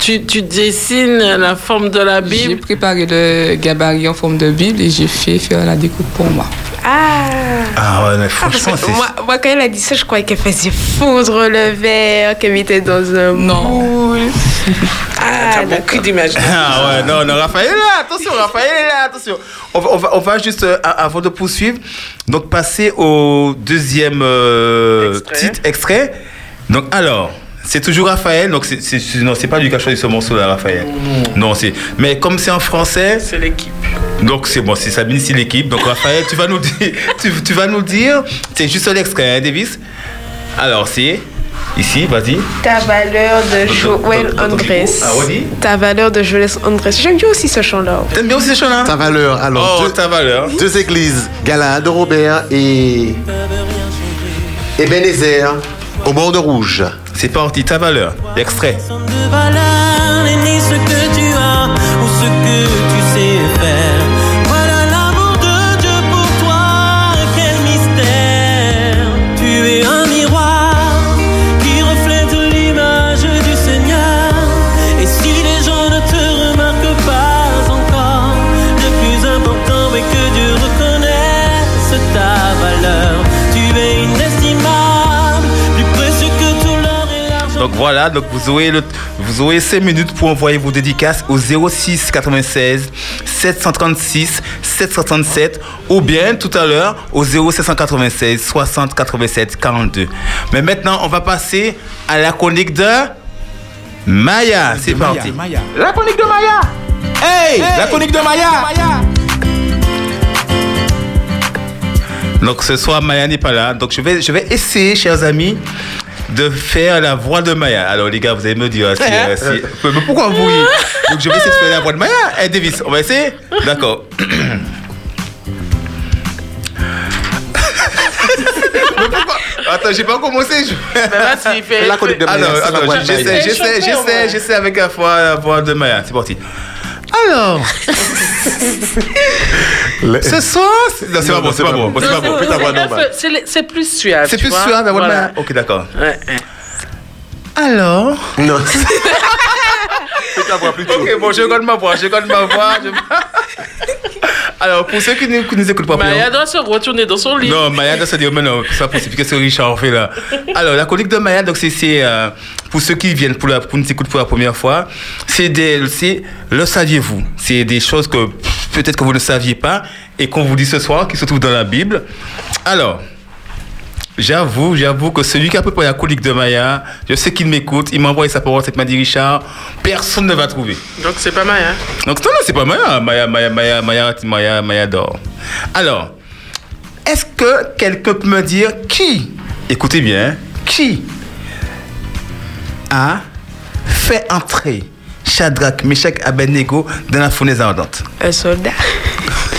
tu, tu dessines la forme de la J'ai Bible. préparé le gabarit en forme de Bible et j'ai fait faire la découpe pour moi. Ah Ah ouais, mais Ah, franchement, c'est. moi, moi, quand elle a dit ça, je croyais qu'elle faisait fondre le verre, qu'elle mettait dans un moule. Ah, T'as beaucoup d'images. Ah ouais, non, non, Raphaël est là, attention, Raphaël est là, attention. On va, on va, on va juste, euh, avant de poursuivre, donc passer au deuxième euh, Extrait. titre extrait. Donc alors, c'est toujours Raphaël, donc c'est, non, c'est pas lui qui a choisi ce morceau-là, Raphaël. Non, c'est, mais comme c'est en français, C'est l'équipe. donc c'est bon, c'est Sabine, c'est l'équipe. Donc Raphaël, tu vas nous dire, tu, tu vas nous dire, c'est juste l'extrait, hein, Davis? Alors c'est ici, vas-y. Ta valeur de Joël Andrés. Ah, redis. Ta valeur de Joël Andrés. J'aime bien aussi ce chant-là. T'aimes bien aussi ce chant-là? Ta valeur, alors. Oh, deux, ta valeur. deux églises, Galade, Robert et. et Bénézer, au bord de rouge. C'est parti, ta valeur. L'extrait. Voilà, donc vous aurez, le, vous aurez 5 minutes pour envoyer vos dédicaces au 06 96 736 767 ou bien tout à l'heure au 0796 60 87 42. Mais maintenant, on va passer à la chronique de Maya. C'est parti. La chronique de Maya. Hey, la chronique de Maya. Donc ce soir, Maya n'est pas là. Donc je vais, je vais essayer, chers amis, de faire la voix de Maya. Alors les gars, vous allez me dire si... euh, si- Mais pourquoi vous Donc je vais essayer de faire la voix de Maya. Eh Davis, on va essayer D'accord. Attends, j'ai pas commencé. Je... Mais vas-y, fais. Chronique de Maya, Alors, attends, j'essaie, j'essaie, j'essaie, j'essaie avec la voix, la voix de Maya. C'est parti. Alors, Le- ce soir... c'est- Non, c'est pas bon, c'est pas bon. C'est pas bon. C'est plus suave. C'est plus suave, Voilà. Ok, d'accord. Alors... Non. Fais ta voix plus tôt. Ok, bon, je garde ma voix, je garde ma voix. je- Alors, pour ceux qui ne qui nous écoutent pas, Maya pour- doit se retourner dans son lit. non, Maya doit se dire, mais non, c'est pas possible, qu'est-ce que Richard fait là Alors, la chronique de Maya, donc c'est, euh, pour ceux qui viennent, pour, la, pour nous écouter pour la première fois, c'est, des, le saviez-vous? C'est des choses que peut-être que vous ne saviez pas et qu'on vous dit ce soir, qui se trouvent dans la Bible. Alors, J'avoue, j'avoue que celui qui a préparé la chronique de Maya, je sais qu'il m'écoute, il m'a envoyé sa parole, cette m'a dit Richard, personne ne va trouver. Donc c'est pas Maya. Donc non, non, c'est pas Maya. Maya, Maya, Maya, Maya, Maya, Maya dort. Alors, est-ce que quelqu'un peut me dire qui, écoutez bien, hein, qui a fait entrer Shadrach, Meshach, Abednego dans la fournaise ardente? Un soldat.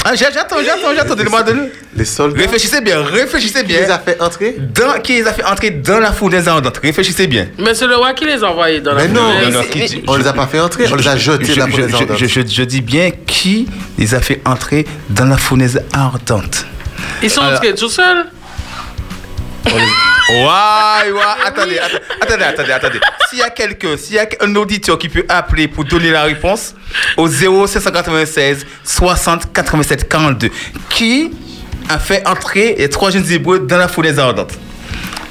Ah, j'attends, j'attends, j'attends, donnez-moi de nous. Les soldats. Réfléchissez bien, réfléchissez Qui les bien. a fait entrer Dans, qui les a fait entrer dans la fournaise ardente Réfléchissez bien. Mais c'est le roi qui les a envoyés dans la Mais non, non, qui mais- dit- On les a pas fait entrer, on les a jetés je, dans la je- fournaise je- ardente. je- je- je dis bien qui les a fait entrer dans la fournaise ardente. Ils sont entrés tout seuls. Ouais, ouais, attendez, attendez, attendez, attendez. S'il y a quelqu'un, s'il y a un auditeur qui peut appeler pour donner la réponse au 0796 60 87 42, qui a fait entrer les trois jeunes hébreux dans la fournaise ardente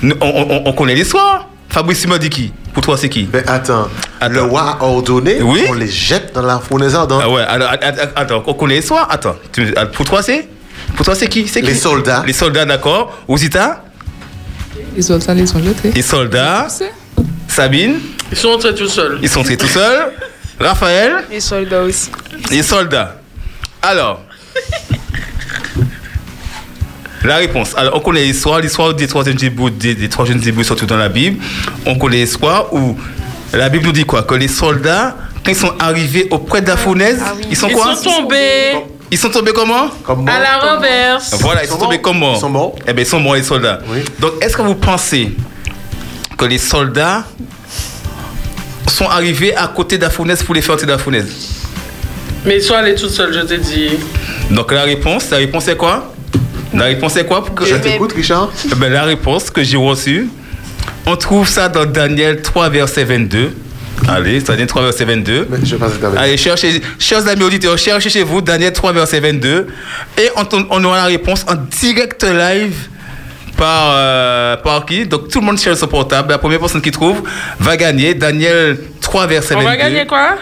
Nous, on, on- on connaît l'histoire. Fabrice m'a dit qui? Pour toi, c'est qui? Mais attends, Attends. le roi a ordonné Oui. qu'on les jette dans la fournaise ardente. Ah ouais, alors, att- att- attends, on connaît l'histoire Attends, ah, pour toi, c'est Pour toi, c'est qui? C'est qui? Les soldats. Les soldats, d'accord. Ouzita? Les autres, ils sont jetés. Les soldats. Sabine Ils sont entrés tout seuls. Ils sont entrés tout seuls. Raphaël Les soldats aussi. Les soldats. Alors. La réponse. Alors, on connaît l'histoire, l'histoire des trois jeunes hébreux, des, des trois jeunes hébreux surtout dans la Bible. On connaît l'histoire où la Bible nous dit quoi? Que les soldats, quand ils sont arrivés auprès de la fournaise, Ah oui. ils sont Ils quoi? sont tombés. Ils sont tombés comment Comme À la renverse. Voilà, ils sont tombés comment Ils sont morts. Eh bien, ils sont morts, les soldats. Donc, est-ce que vous pensez que les soldats sont arrivés à côté d'Afounès pour les faire entrer d'Afounès Mais sois allée toute seule, je te dis. Donc, la réponse, la réponse est quoi? La réponse est quoi? Pour que... Je t'écoute, Richard. Eh ben, la réponse que j'ai reçue, on trouve ça dans Daniel 3, verset 22. Allez, Daniel 3, verset 22. Je Allez, cherchez, chers amis auditeurs, cherchez chez vous Daniel 3, verset 22. Et on, on aura la réponse en direct live par, euh, par qui? Donc tout le monde cherche son portable. La première personne qui trouve va gagner. Daniel 3, verset On 22. va gagner quoi?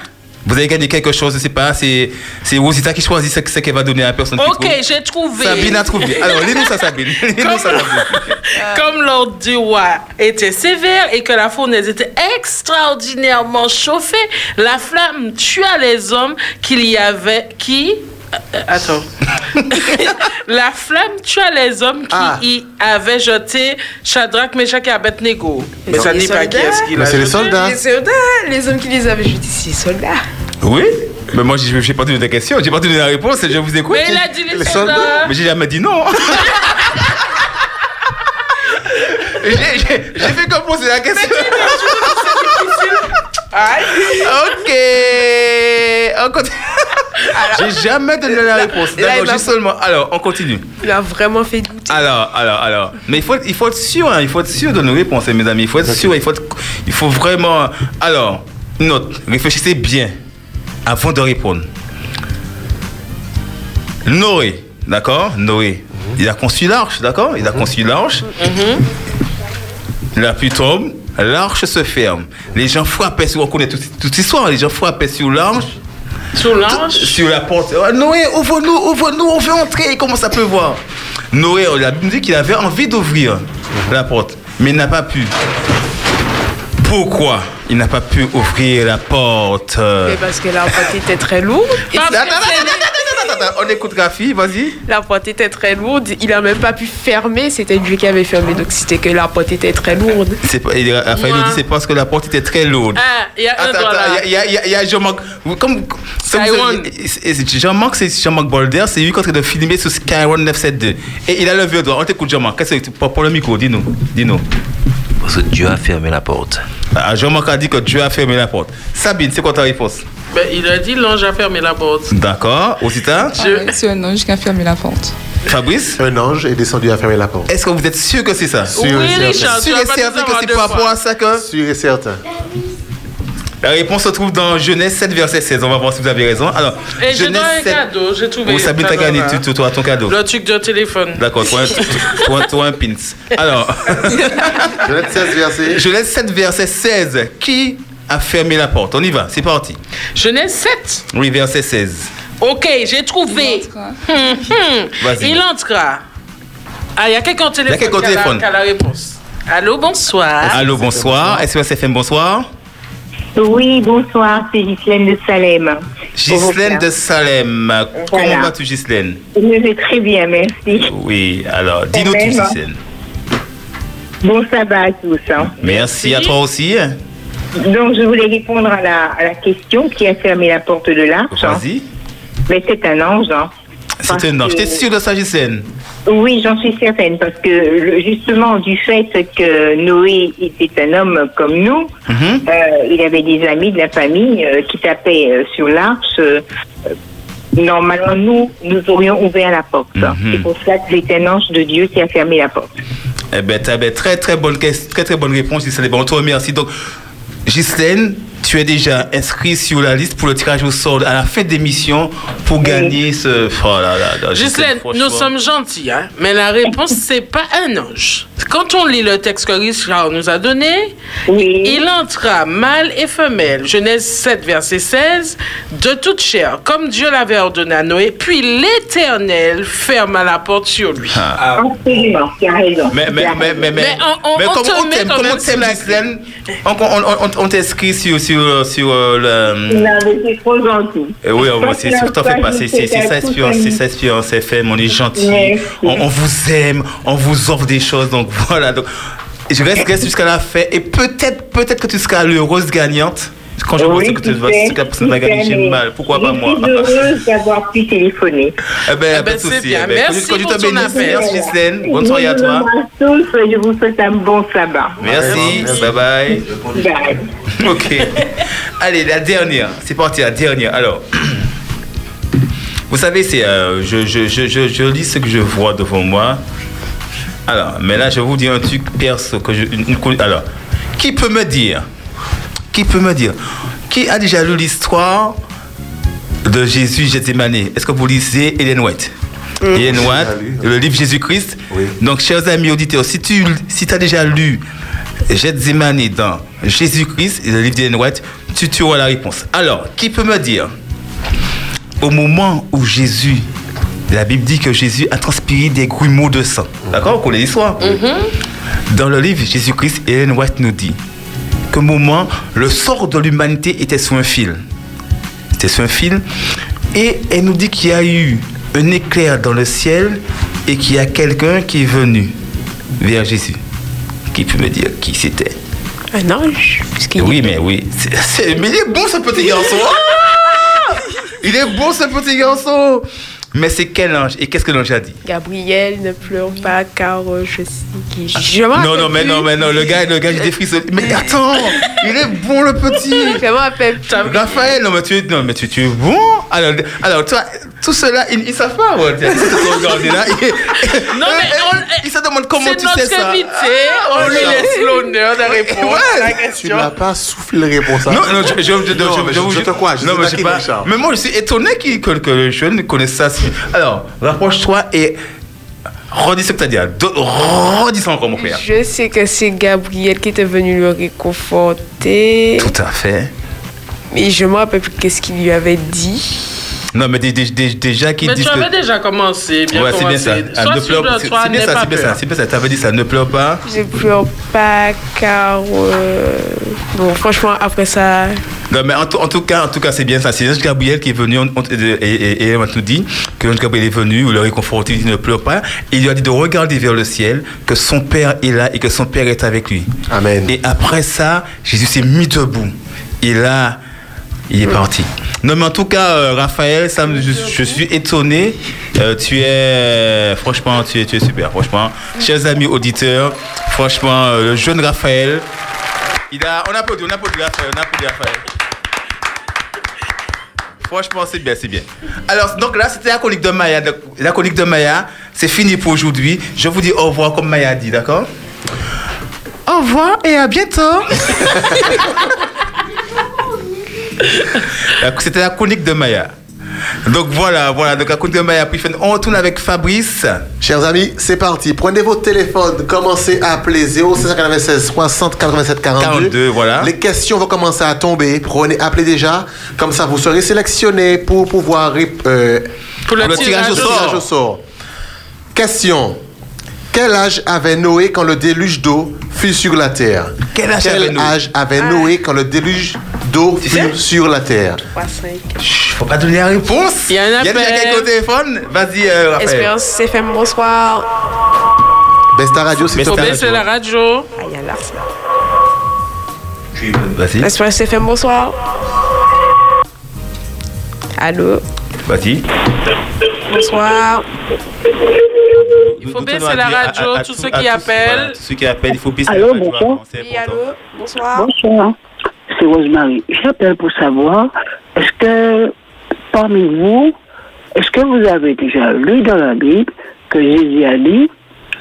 Vous avez gagné quelque chose, je sais pas. C'est Rosita qui choisit ce, ce qu'elle va donner à la personne Ok, j'ai trouvé. Sabine a trouvé. Alors, lis-nous ça, Sabine. Lis-nous ça, Sabine. Comme l'ordre du roi était sévère et que la fournaise était extraordinairement chauffée, la flamme tua les hommes qu'il y avait qui euh, euh, attends. la flamme tua les hommes qui y avaient jeté Shadrach, Meshach et Abednego. Mais ça n'est pas qui est-ce qu'il a Mais c'est les soldats. Les soldats, les hommes qui les avaient jetés, c'est les soldats. Oui mais moi, je n'ai pas donné de question, j'ai pas donné la réponse, je vous écoute. Mais il a dit les soldats. Mais j'ai jamais dit non. J'ai- fait comme poser la question. Ok. On continue. J'ai jamais donné la réponse. D'accord, juste seulement. Alors, on continue. Il a vraiment fait douter. Alors, alors, alors. Mais il faut, il faut être sûr, hein, il faut être sûr de nos réponses, hein, mes amis. Il faut être sûr, il faut, être- il faut vraiment. Alors, note, réfléchissez bien avant de répondre. Noé, d'accord? Noé, il a conçu l'arche, d'accord? Il a conçu l'arche. La pluie tombe, l'arche se ferme. Les gens frappaient sur, on connaît toute, toute l'histoire, les gens frappaient sur l'arche. Sur l'arche Sur la porte. Oh, Noé, ouvre-nous, ouvre-nous, on veut entrer. Il commence à pleuvoir. Noé, on a dit qu'il avait envie d'ouvrir la porte, mais il n'a pas pu. Pourquoi il n'a pas pu ouvrir la porte Mais parce que la porte était très lourde. Et attends, on écoute Rafi, vas-y. La porte était très lourde. Il a même pas pu fermer. C'était Dieu qui avait fermé. Donc c'était que la porte était très lourde. C'est pas, il, Raphaël nous dit c'est parce que la porte était très lourde. Ah, il y a un Attends, il y a, il y a- il y a Jean-Marc. Comme, Jean-Marc, c'est Jean-Marc Bolder, c'est lui qui est en train de filmer sur Skyone 972. Et il a levé le doigt. On t'écoute, Jean-Marc. Qu'est-ce que tu pour, pour le micro Dis-nous. Dis-nous. Parce que Dieu a fermé la porte. Ah, Jean-Marc a dit que Dieu a fermé la porte. Sabine, c'est quoi ta réponse? Ben, il a dit l'ange a fermé la porte. D'accord. Osita Ah ouais, C'est un ange qui a fermé la porte. Fabrice Un ange est descendu à fermer la porte. Est-ce que vous êtes sûr que c'est ça? Sûr et Oui, certain. Richard, tu Sûr et certain que c'est par rapport à ça que. Sûr et certain. La réponse se trouve dans Genèse 7, verset 16. On va voir si vous avez raison. Alors, Et je Genèse un 7. cadeau, j'ai trouvé. Oh, Sabine, t'as gagné tu- tu- toi, ton cadeau. Le truc de téléphone. D'accord, toi, un- toi, toi un pins. Alors, Genèse 16, verset. Genèse 7, verset 16. Qui a fermé la porte On y va, c'est parti. Genèse 7. Oui, verset 16. Ok, j'ai trouvé. Hum, hum. Vas-y. Il entrera. Ah, il y a quelqu'un au téléphone. quelqu'un au qui a la- téléphone. qui a la réponse. Allô, bonsoir. Allô, bonsoir. SOS FM, bonsoir? Oui, bonsoir, c'est Ghislaine de Salem. Ghislaine de Salem. Comment Voilà. vas-tu, Ghislaine? Je vais très bien, merci. Oui, alors, dis-nous tout. Ghislaine. Bon sabbat à tous. hein. Merci à toi aussi. Donc, je voulais répondre à la, à la question qui a fermé la porte de l'arche. Vas-y. Mais c'est un ange. hein. C'est un ange. T'es sûr de ça, Ghislaine Oui, j'en suis certaine, parce que justement, du fait que Noé était un homme comme nous, Mhm. euh, il avait des amis de la famille euh, qui tapaient euh, sur l'arche. normalement, nous, nous aurions ouvert la porte. Mhm. C'est pour cela que c'est un ange de Dieu qui a fermé la porte. Eh ben, tu avais très très bonne très très bonne réponse, Ghislaine. Bon, on te remercie. Donc, Ghislaine, tu es déjà inscrit sur la liste pour le tirage au sort à la fin d'émission pour gagner ce. Oh là là là, nous sommes gentils, hein, mais la réponse, c'est pas un ange. Quand on lit le texte que Richard nous a donné, il entra mâle et femelle, Genèse 7, verset 16, de toute chair, comme Dieu l'avait ordonné à Noé, puis l'Éternel ferma la porte sur lui. Ah. Absolument, tu as raison. Mais, mais, mais, mais, mais, Mais on- on- on on on t'aime, sur la- Ghislaine? On, on, on, on t'inscrit sur, sur, sur euh, le. Non, mais c'est trop gentil. Eh oui, Parce c'est que c'est- t'en fais pas, c'est c'est- c'est ça, c'est ça, Espérance FM, on est gentil, on vous aime, on vous offre des choses, donc voilà. Donc, je reste, reste jusqu'à la fin et peut-être, peut-être que tu seras l'heureuse gagnante Quand je vois Oui, ce que tu tu vois, sais, ce que la personne j'ai mais mal. Pourquoi pas je moi? suis heureuse d'avoir pu téléphoner. Eh ben, Eh pas ben, de c'est souci. bien. Eh ben, Merci quand je pour ton appel. merci. Bonne soirée à Je toi. tous et je vous souhaite un bon sabbat. Merci, bye bye. Bye. Ok. Allez, la dernière. C'est parti, la dernière. Alors, vous savez, c'est, euh, je, je, je, je, je lis ce que je vois devant moi. Alors, mais là, je vais vous dire un truc perso que je. une- une- alors, qui peut me dire Qui peut me dire Qui a déjà lu l'histoire de Jésus Gethsemane? Est-ce que vous lisez Hélène White Hélène White, le livre Jésus-Christ. Donc, chers amis auditeurs, si tu si as déjà lu Gethsemane dans Jésus-Christ, le livre d'Hélène White, tu, tu auras la réponse. Alors, qui peut me dire au moment où Jésus, la Bible dit que Jésus a transpiré des grumeaux de sang. D'accord? On connaît l'histoire? Dans le livre Jésus-Christ, Hélène White nous dit moment, le sort de l'humanité était sur un fil. C'était sur un fil. Et elle nous dit qu'il y a eu un éclair dans le ciel et qu'il y a quelqu'un qui est venu vers Jésus. Qui peut me dire qui c'était Un ange. Oui, mais oui. Mais il est bon ce petit garçon. Ah il est bon ce petit garçon. Mais c'est quel ange Et qu'est-ce que l'ange a dit? Gabriel, ne pleure pas car euh, je sais qui. Je Non, non, mais plus. non, mais non, le gars, le gars, j'ai des frissons. Mais attends, il est bon le petit. Je m'en rappelle plus. Raphaël, non, mais tu es, non, mais tu, tu es bon. Alors, alors toi, tout cela, ils ne savent pas. Ouais. Ils se sont regardés là. Ils, Non, mais on- ils se demandent comment tu sais notre ça. invité. Ah, On lui laisse l'honneur de répondre Ouais. à la Tu question. n'as pas soufflé la réponse. hein. Non, non, je, je, je, Non, je- mais je vous je te crois, je non, sais mais pas. Mais moi, je suis étonné qu'il- que, que le jeune connaisse ça. Alors, rapproche-toi et redis ce que tu as dit. hein. Redis ça encore, mon frère. Je sais que c'est Gabriel qui était venu le réconforter. Tout à fait. Mais je me rappelle plus qu'est-ce qu'il lui avait dit. Non, mais dé- dé- dé- déjà Mais disent tu que... avais déjà commencé, bien ouais, c'est bien ça. Ah, ne sûr pleure pas. C'est bien ça, c'est bien ça, peur. c'est bien ça. T'avais dit ça, ne pleure pas. Je pleure pas car. euh, Bon, franchement, après ça. Non, mais en, tout- en tout cas, en tout cas, c'est bien ça. C'est l'ange Gabriel qui est venu on- on- et, et, et elle m'a tout dit que l'ange Gabriel est venu, il leur réconforté, il dit ne pleure pas. Et il lui a dit de regarder vers le ciel, que son père est là et que son père est avec lui. Amen. Et après ça, Jésus s'est mis debout. Et là, il est parti. Non, mais en tout cas, euh, Raphaël, ça, me- je, je suis étonné. Euh, tu es, franchement, tu es, tu es super. Franchement, chers amis auditeurs, franchement, euh, le jeune Raphaël, il a, on applaudit, on applaudit Raphaël, on applaudit Raphaël. Franchement, c'est bien, c'est bien. Alors, donc là, c'était la chronique de Maya. Donc, La chronique de Maya, c'est fini pour aujourd'hui. Je vous dis au revoir comme Maya dit, d'accord? Au revoir et à bientôt. C'était la chronique de Maya. Donc voilà, voilà. Donc la chronique de Maya. Puis on retourne avec Fabrice. Chers amis, c'est parti. Prenez votre téléphone, commencez à appeler 0596 60 87 42. 42, voilà. Les questions vont commencer à tomber. Prenez, appelez déjà. Comme ça, vous serez sélectionné pour pouvoir euh, Pour le tirage au sort. au sort. Question. Quel âge avait Noé quand le déluge d'eau fut sur la terre? Quel âge avait Noé âge avait Noé quand le déluge d'eau fut sur la terre 3, 5. Faut pas donner la réponse. Il y a un Il y a déjà appel. quelqu'un au téléphone. Vas-y, euh, Raphaël. Espérance FM, bonsoir. Besta Radio, s'il te plaît. la radio. Ah, il y a Larsen. Vas-y. Espérance FM, bonsoir. Allô, Vas-y. bonsoir. Il faut baisser la radio, tous ceux qui appellent. Tous ceux qui appellent, il faut baisser Allô, la radio. bonsoir. Oui, important. allô, bonsoir. Bonsoir, c'est Rosemary. J'appelle pour savoir, est-ce que parmi vous, est-ce que vous avez déjà lu dans la Bible que Jésus a dit,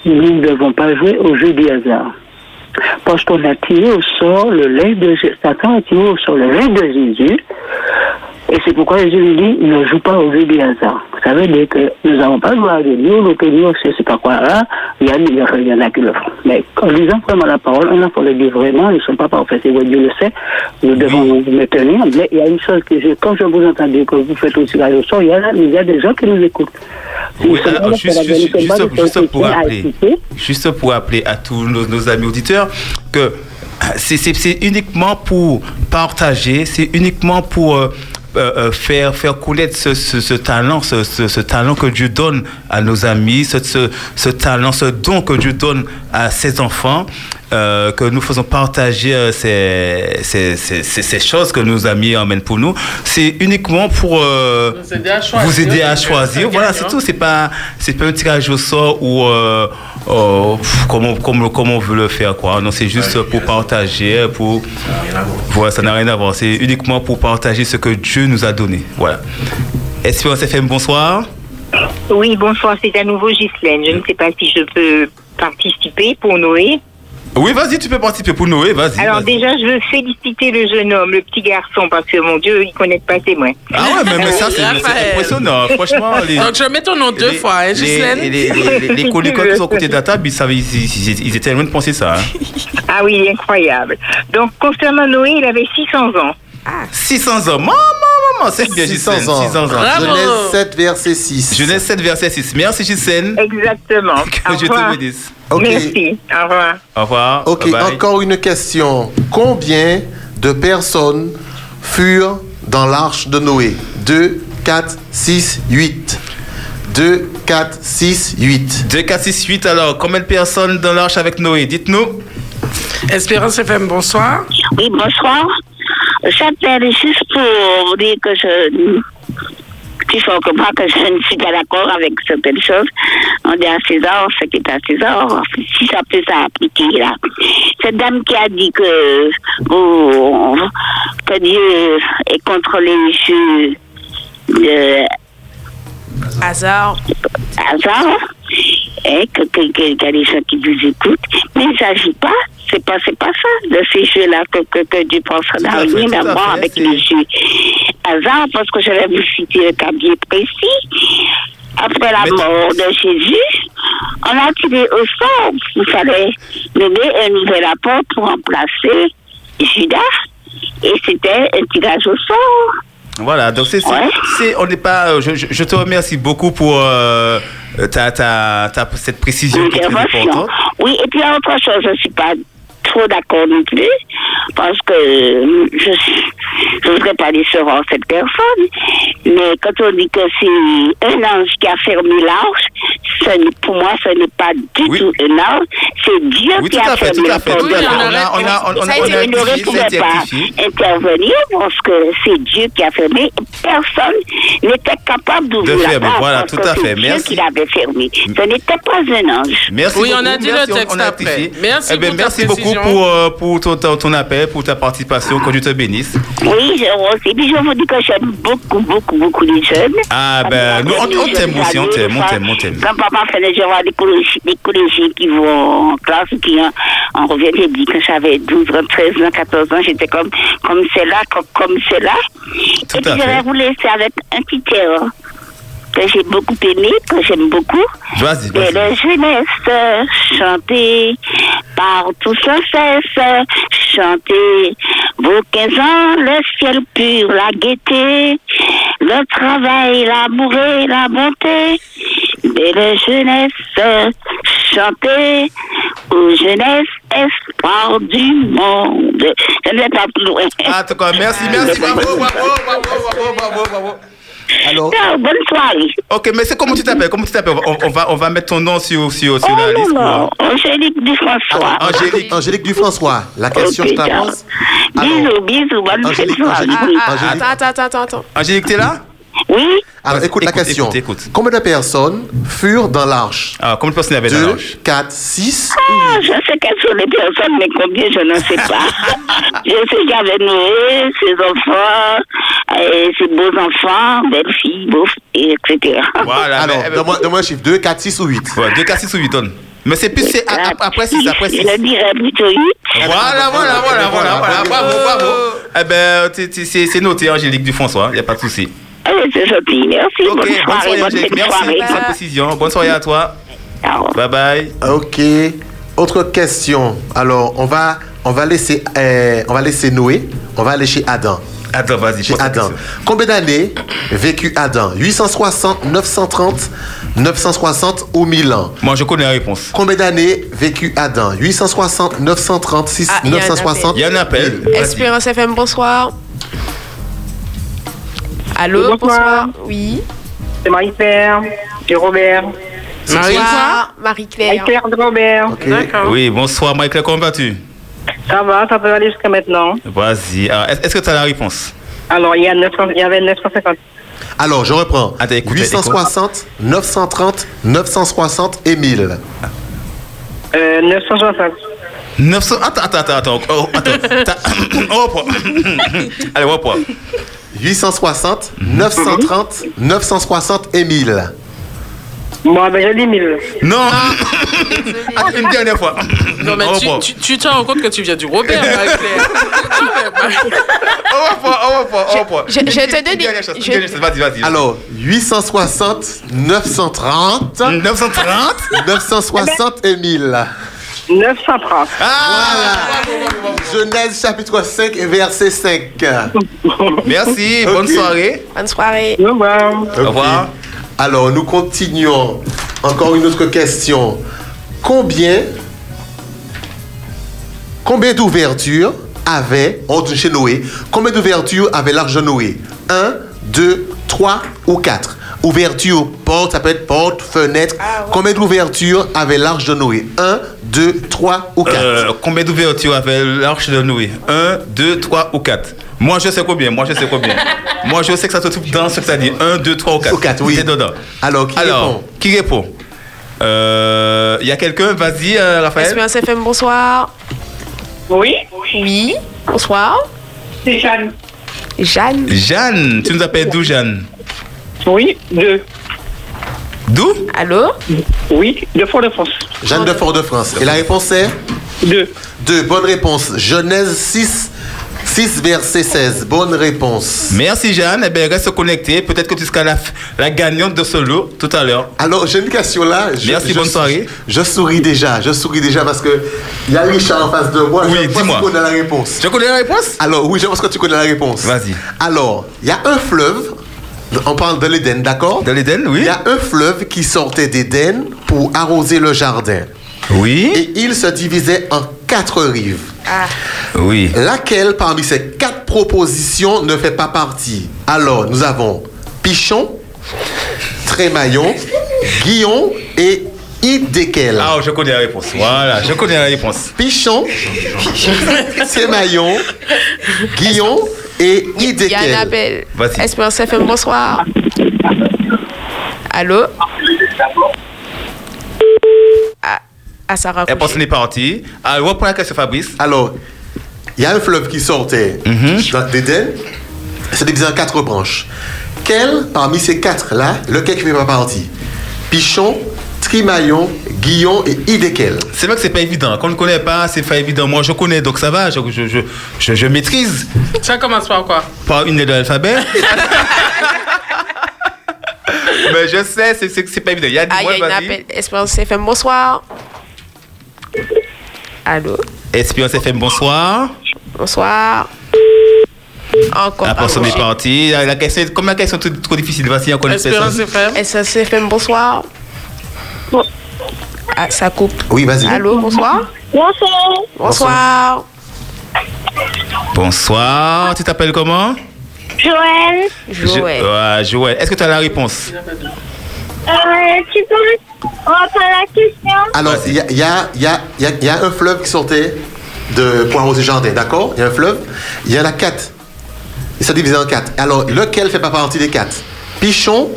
nous ne devons pas jouer au jeu du hasard? Parce qu'on a tiré au sort le lait de Jésus, Satan a tiré au sort le lait de Jésus, et c'est pourquoi Jésus lui dit, ne joue pas au jeu du hasard. Ça veut dire que nous n'avons pas le droit de dire, nous que dire, je sais pas quoi, là, il y, a, il y en a qui le font. Mais en lisant vraiment la parole, on a pour le dire vraiment, ils ne sont pas parfaits, c'est vrai, Dieu le sait, nous devons nous maintenir. Mais il y a une chose que je, quand je vous entends dire que vous faites aussi la leçon, il y, a, il y a des gens qui nous écoutent. Oui, Ils sont alors, là juste, pour juste- juste- juste à appeler, juste pour appeler à tous nos, nos amis auditeurs que c'est uniquement pour partager, c'est uniquement pour euh, euh, euh, faire, faire connaître ce, talent, ce, talent que Dieu donne à nos amis, ce talent, ce don que Dieu donne à ses enfants. Euh, que nous faisons partager euh, ces, ces, ces, choses que nos amis emmènent pour nous, c'est uniquement pour euh, Vous aider à choisir. vous aider à C'est choisir. un Voilà, c'est tout. C'est pas, c'est pas un tirage au sort ou euh, euh, pff, comme, on, comme, comme on veut le faire, quoi. Non, c'est juste pour partager, pour. Voilà, ça n'a rien à voir. C'est uniquement pour partager ce que Dieu nous a donné. Voilà. Espérance FM, bonsoir. Oui, bonsoir, c'est à nouveau Ghislaine. Je ne sais pas si je peux participer pour Noé. Oui, vas-y, tu peux participer pour Noé, vas-y. Alors déjà, je veux féliciter le jeune homme, le petit garçon, parce que mon Dieu, il connaît pas ses moins. Ah ouais, mais, mais ça, c'est impressionnant. Franchement, les, Donc, je mets ton nom deux les- fois, hein, les, Ghislaine. les, les, les, les chroniqueurs qui sont côté de la table, ils, savaient, ils, ils- ils étaient loin de penser ça. hein. Ah oui, incroyable. Donc, concernant Noé, il avait 600 ans. 600 ans. Maman, maman, c'est bien, 600 Gisèle. ans. 600 ans. Genèse 7, verset 6. Genèse 7, verset 6. Merci, Gisèle. Exactement. Que Au Dieu te bénisse. Merci. Au revoir. Au revoir. Ok, Bye bye. encore une question. Combien de personnes furent dans l'arche de Noé? 2, 4, 6, 8. 2, 4, 6, 8. 2, 4, 6, 8. Alors, combien de personnes dans l'arche avec Noé? Dites-nous. Espérance FM, bonsoir. Oui, bonsoir. J'appelle juste pour dire que je. qu'il faut que moi, que je ne suis pas d'accord avec certaines choses. On dit à César ce qui est à César. Si ça peut s'appliquer là. Cette dame qui a dit que, oh, que Dieu est contre les jeux de Hasard. hasard, et que, que, que- y a des gens qui vous écoutent, mais il ne s'agit pas, c'est pas, pas ça, de ces jeux-là que, que, que à à voir fait, avec les jeux hasard, parce que je vais vous citer un cas bien précis. Après la mort de Jésus, on a tiré au sort, il fallait nommer un nouvel apport pour remplacer Judas, et c'était un tirage au sort. Voilà, donc c'est, c'est- Ouais. c'est- on n'est pas. euh, Je, je- je te remercie beaucoup pour euh, ta, ta, ta- cette précision qui est très importante. Oui, et puis autre chose, je ne suis pas trop d'accord non plus, parce que euh, je ne voudrais pas décevoir cette personne, mais quand on dit que c'est un ange qui a fermé l'arche, pour moi, ce n'est pas du tout un ange, c'est Dieu Oui, qui a fait, fermé tout à la fait, porte tout de à fait. l'arche. On a- on a- on- a- on ne pouvait pas intervenir parce que c'est Dieu qui a fermé. Personne n'était capable d'ouvrir la fermer, porte voilà, parce tout que à fait, Dieu merci. qui l'avait fermé. Ce n'était pas un ange. Merci Oui, on beaucoup. a dit le merci, texte on a après. rectifié. Merci Eh ben, pour ta merci beaucoup pour, euh, pour ton, appel, pour ta participation. Que Dieu te bénisse. Oui, je aussi. Puis je vous dis que j'aime beaucoup, beaucoup, beaucoup les jeunes. Ah, ben, nous, on, t'aime aussi, on t'aime, on t'aime, on t'aime. Quand papa fait les vois des collégiens, qui vont en classe, qui en, en revient, j'ai dit que j'avais 12 ans, 13 ans, 14 ans, j'étais comme, comme c'est là, comme, c'est là. Et puis je vais vous laisser avec un petit air que j'ai beaucoup aimé, que j'aime beaucoup. Vas-y, Et vas-y. la jeunesse chantée par tout sans cesse, chantez vos 15 ans, le ciel pur, la gaieté, le travail, l'amour et la bonté. Belle jeunesse chantez aux jeunesse espoir du monde. Je ne vais pas plus loin. Ah, en tout cas, merci, merci, bravo, bravo, bravo, bravo, bravo, bravo. Alors, bonne soirée. Ok, mais c'est comment tu t'appelles? Comment tu t'appelles? On, on va, on va mettre ton nom sur, sur, sur Oh la liste. non, Angélique Dufrançois. Angélique, Angélique Dufrançois, la question, Ok, je ciao. t'avance. Bisous, bisous, bonne Angélique, soirée. Angélique. Ah, Angélique. attends, attends, attends, attends. Angélique, t'es là? Oui. Alors, écoute la Écoute, question. écoute, écoute. Combien de personnes furent dans l'arche? Ah, combien de personnes il y avait dans 2, l'arche? 4, 6 Ah, je sais quelles sont les personnes, mais combien, je ne sais pas. je sais qu'il y avait Noé, ses enfants, et ses beaux-enfants, belles-filles, beaux, et etc. Voilà. Alors, mais- donne-moi donne-moi un chiffre 2, 4, 6 ou 8 Ouais, 2, 4, 6 ou 8 tonnes. Mais c'est plus, c'est a- a- après 6, après 6. Je dirais plutôt 8. Voilà, voilà, voilà, voilà, voilà, bravo, bravo. Eh ben, c'est noté, Angélique Dufonsois, il n'y a pas de souci. C'est gentil, merci. Ok, bonne bonne soirée, soirée, bonne Angélique. fête de Merci soirée. pour la précision. Bonne soirée à toi. Bye bye. Ok. Autre question. Alors, on va, on va, laisser, euh, on va laisser Noé. On va aller chez Adam. Adam, vas-y. Chez Adam. Combien d'années vécu Adam? 860, 930, 960 ou 1000 ans? Moi, je connais la réponse. Combien d'années vécu Adam? 860, 936, Ah, il y a un 960 Il y a un appel. Espérance FM, bonsoir. Allô, Oui, bonsoir. bonsoir. Oui. C'est Marie-Père, c'est Robert. Marie Bonsoir, Marie-Claire. Marie-Claire de Robert. D'accord. Oui, bonsoir, Michael, comment vas-tu? Ça va, ça peut aller jusqu'à maintenant. Vas-y. Alors, Est-ce que tu as la réponse? Alors, il y, a 900 il y avait 950. Alors, je reprends. Attends, écoute, 860, 930, 960 et 1000. Euh, 960. 900. Attends, attends, attends. attends. Oh, attends. On reprend. Allez, on reprend. 860, 930, 960 et 1000. Bon, ben, j'ai dit 1000. Non Attends, Une dernière fois. Non, mais On tu, tu, tu te rends compte que tu viens du Robert, Marie-Claire. On reprend, on reprend, on reprend. je- je te Une donne- dernière chose, une je- dernière chose. Vas-y, vas-y. Alors, 860, 930, 930, 960 et 1000. 930. Voilà. Genèse chapitre 5 et verset 5. Merci, bonne soirée. Bonne soirée. Au revoir. Au revoir. Alors, nous continuons. Encore une autre question. Combien, combien d'ouvertures avait, on chez Noé, combien d'ouvertures avait l'arche de Noé? 1, 2, 3 ou 4 Ouverture, porte, ça peut être porte, fenêtre. Combien d'ouvertures avait l'arche de Noé? 1, 2, 3 ou 4 Euh, combien d'ouvertures avait l'arche de Noé? 1, 2, 3 ou 4 Moi, je sais combien. Moi, je sais combien. Moi, je sais que ça se trouve dans ce que ça dit. 1, 2, 3 ou 4. Ou quatre, oui. C'est dedans. Alors, qui Alors, répond? qui répond? Euh, Il y a quelqu'un? Vas-y, euh, Raphaël. Espérance FM, bonsoir. Oui Oui, bonsoir. C'est Jeanne. Jeanne. Jeanne, tu nous appelles d'où, Jeanne? Oui, deux. D'où Allô Oui, de Fort-de-France. Jeanne de Fort-de-France. Et la réponse est 2. 2. Bonne réponse. Genèse 6, 6 verset 16. Bonne réponse. Merci, Jeanne. Eh bien, reste connecté. Peut-être que tu seras la, la gagnante de ce lot tout à l'heure. Alors, j'ai une question là. Je- Merci, je- bonne soirée. Je souris déjà. Je souris déjà parce que il y a Richard en face de moi. Oui, je dis-moi. qu'il connaît la réponse. Tu connais la réponse? Alors, oui, je pense que tu connais la réponse. Vas-y. Alors, il y a un fleuve. On parle de l'Éden, d'accord? De l'Éden, oui. Il y a un fleuve qui sortait d'Éden pour arroser le jardin. Oui. Et il se divisait en quatre rives. Oui. Laquelle parmi ces quatre propositions ne fait pas partie? Alors, nous avons Pichon, Trémaillon, Guillon et Idéquel. Ah, je connais la réponse. Voilà, je connais la réponse. Pichon, Trémaillon, Guillon et Il y a un appel. Vas-y. Espérance FM, bonsoir. Allô? Ah, ah, ça pense raccroche. qu'on est parti. Alors, reprends la question, Fabrice. Alors, il y a un fleuve qui sortait dans- d'Éden, divisait en quatre branches. Quel parmi ces quatre-là, lequel qui fait pas partie? Pichon, Trimaillon, Guillon et Idéquel. C'est vrai que c'est pas évident. Quand on ne connaît pas, c'est pas évident. Moi, je connais, donc ça va. Je, je, je, je, je maîtrise Ça commence par quoi? Par une lettre de l'alphabet. Mais je sais, c'est- c'est c'est pas évident. Il y a Ah, il y a dis-moi, un vas-y. appel. Espérance FM, bonsoir. Allô? Espérance FM, bonsoir. Bonsoir. Encore. La personne est partie. La, la question, comme la question est trop, difficile, vas-y, encore une Espérance. FM. Espérance FM, bonsoir. Ah, ça coupe. Oui, vas-y. Allô, bonsoir. Bonsoir. Bonsoir. Bonsoir. Tu t'appelles comment? Joël. Joël. Joël. Est-ce que tu as la réponse? Euh, tu peux reprendre la question Alors, il y a, il y, a, il y, a, il y a- il y a un fleuve qui sortait de, arroser le jardin, d'accord? Il y a un fleuve. Il y en a quatre. Il s'est divisé en quatre. Alors, lequel fait pas partie des quatre? Pichon,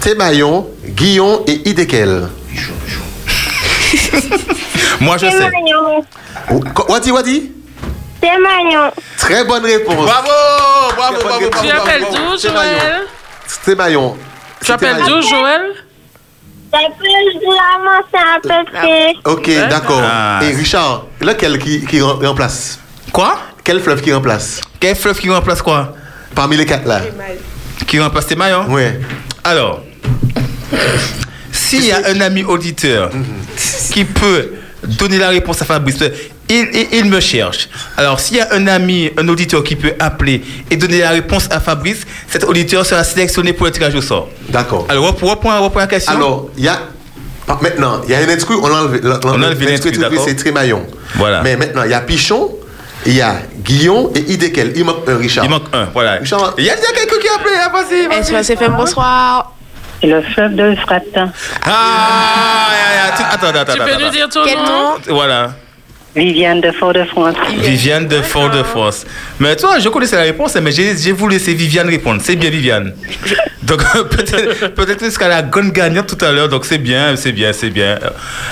Thémaillon, Guillon et Idéquel. Moi, je sais. Témaillon. Wadi, Wadi? Témaillon. Très bonne réponse. Bravo Bravo, Très bonne bravo, réponse. Tu bravo, appelles bravo. d'où. Joël? Thémaillon. Tu appelles d'où, Joël? Ok, d'accord. Ah. Et Richard, lequel qui, qui rem- remplace? Quoi? Quel fleuve qui remplace? Quel fleuve qui remplace quoi? Parmi les quatre là Qui remplace tes maillons Oui. Alors, s'il y a un ami auditeur qui peut donner la réponse à Fabrice, il, il- il me cherche. Alors, s'il y a un ami, un auditeur qui peut appeler et donner la réponse à Fabrice, cet auditeur sera sélectionné pour le tirage au sort. D'accord. Alors, reprends, la question. Alors, il y a. ah, Maintenant, il y a un intrus, on a enlevé l'intrus, c'est Trémaillon. Voilà. Mais maintenant, il y a Pichon, il y a Guillon et Idéquel. Il manque un Richard. Il manque un, voilà. Richard, Il y a déjà quelqu'un qui a appelé, hein, vas-y, FM, bonsoir. C'est le fleuve de l'Euphrate. Ah, tu- attends, attends, Tu attends. peux attends. nous dire ton Quel nom Voilà. Viviane de Fort-de-France. Viviane de Fort-de-France. Mais toi, je connaissais la réponse, mais j'ai voulu laisser Viviane répondre. C'est bien, Viviane. Donc, peut-être peut-être jusqu'à la grande gagnante tout à l'heure. Donc, c'est bien, c'est bien, c'est bien.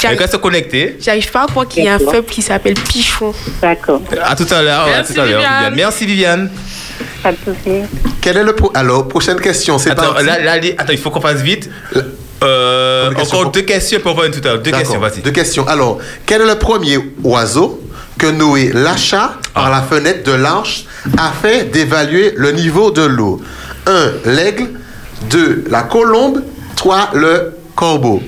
Elle reste connectée. J'arrive pas à croire qu'il y a un peuple qui s'appelle Pichon. D'accord. À tout à l'heure. Viviane. Merci, Viviane. Pas de souci. Quel est le pro- Alors, prochaine question, c'est Attends, là, là, attends, il faut qu'on fasse vite. Euh, encore deux questions pour voir tout à l'heure. Deux questions, vas-y. Deux questions. Alors, quel est le premier oiseau que Noé lâcha Ah. par la fenêtre de l'arche afin d'évaluer le niveau de l'eau? 1. L'aigle. 2. La colombe. 3. Le corbeau.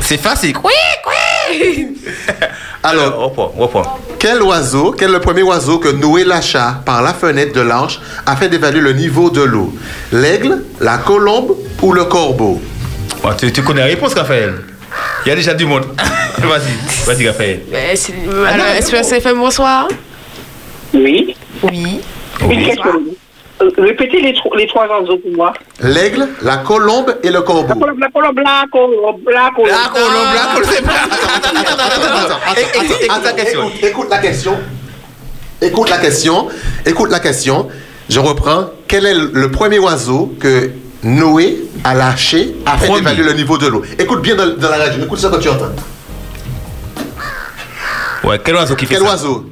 C'est facile. Oui, oui. Alors, reprends. Quel oiseau, quel est le premier oiseau que Noé lâcha par la fenêtre de l'arche afin d'évaluer le niveau de l'eau? L'aigle, la colombe ou le corbeau? Oh, tu, tu connais la réponse, Raphaël Il y a déjà du monde. vas-y, vas-y, Raphaël. Euh, c'est- Alors, Espérance FM, bonsoir? Oui. Oui. Une question. Euh, Répétez les, tro- les trois oiseaux pour moi. L'aigle, la colombe et le corbeau. La colombe, la colombe, la colombe, la colombe. La colombe, la colombe, c'est Attends, attends, écoute, écoute la question. Écoute la question. Écoute la question. Je reprends. Quel est le premier oiseau que Noé a lâché afin Premier. d'évaluer le niveau de l'eau? Écoute bien dans, dans la radio. Écoute ça quand tu entends. Ouais, quel oiseau qui fait Quel ça? oiseau?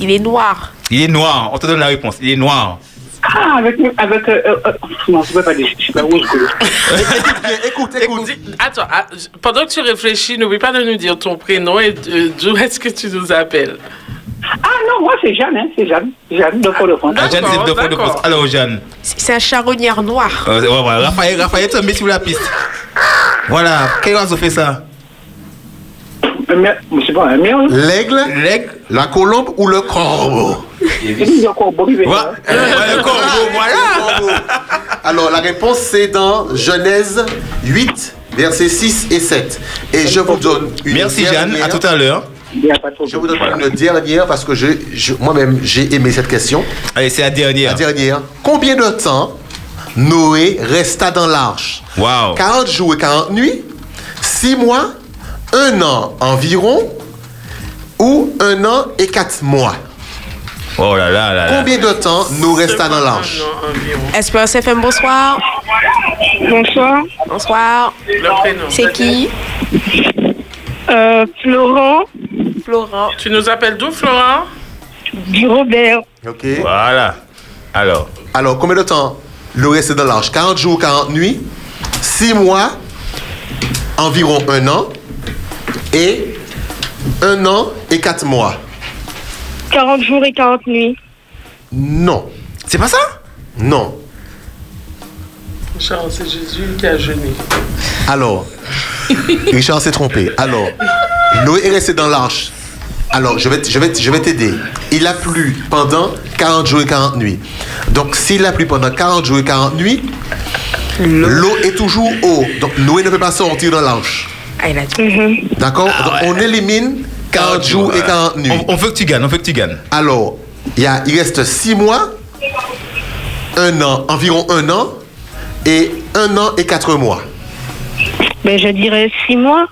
Il est noir. Il est noir. On te donne la réponse. Il est noir. Ah, avec. avec euh, euh, euh, non, je ne peux pas dire. Je suis pas rouge. écoute, écoute. Attends, ah, pendant que tu réfléchis, n'oublie pas de nous dire ton prénom et euh, d'où est-ce que tu nous appelles. Ah non, moi c'est Jeanne, hein, c'est Jeanne. Jeanne de Fort-de-France. Ah, Jeanne, c'est deux fois de plus. Alors, Jeanne. C'est un charognard noir. Euh, ouais, voilà. Raphaël, Raphaël, tu met sur la piste. Voilà. Quel oiseau fait ça Je sais pas, un merle L'aigle, L'aigle, la colombe ou le corbeau? Il y a encore Bobby Voilà. le corbeau, voilà. Alors, la réponse, c'est dans Genèse 8, versets 6 et 7. Et je vous donne une Merci, Jeanne. dernière- À tout à l'heure. Je vous donne une dernière parce que je, je- moi-même, j'ai aimé cette question. Allez, c'est la dernière. La dernière. Combien de temps Noé resta dans l'arche? Wow. 40 jours et 40 nuits? 6 mois? Un an environ Ou un an et 4 mois Oh là là là là. Combien de temps nous resta dans l'arche Espérance FM, bonsoir. Bonsoir. Bonsoir. Le prénom. C'est qui? Euh, Florent Florent. Tu nous appelles d'où, Florent? Du Robert. Ok. Voilà. Alors? Alors, combien de temps nous resta dans l'arche 40 jours, 40 nuits? 6 mois? Environ un an? Et un an et 4 mois 40 jours et 40 nuits. Non. C'est pas ça? Non. Charles, c'est Jésus qui a jeûné. Alors, Richard s'est trompé. Alors, Noé est resté dans l'arche. Alors, je vais, je vais, je vais t'aider. Il a plu pendant 40 jours et 40 nuits. Donc, s'il a plu pendant 40 jours et 40 nuits, l'eau est toujours haut. Donc, Noé ne peut pas sortir de l'arche. Ah, a D'accord Donc, on élimine 40 jours et 40 nuits. On, on veut que tu gagnes, on veut que tu gagnes. Alors, il, y a, il reste 6 mois, un an, environ un an, et un an et 4 mois. Ben, je dirais 6 mois.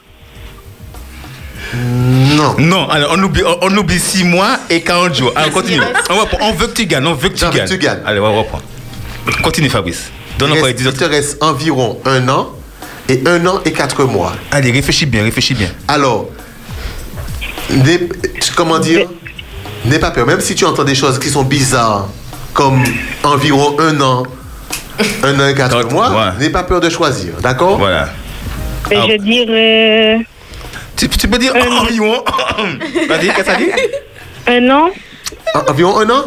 Non. Non, alors on oublie, on, on oublie 6 mois et 40 jours. Alors continue. On, reprend. on veut que tu gagnes, on veut que tu gagnes. tu gagnes. Allez, on reprend. Continue, Fabrice. Donne Il, reste, 10 il te reste environ un an et un an et quatre mois. Allez, réfléchis bien, réfléchis bien. Alors, comment dire N'aie pas peur. Même si tu entends des choses qui sont bizarres, comme environ un an, un an et quatre mois, n'aie pas peur de choisir. D'accord? Voilà. Ben, je dirais Tu, tu peux dire environ. Vas-y, qu'est-ce que ça dit? Un an. En- Environ un an?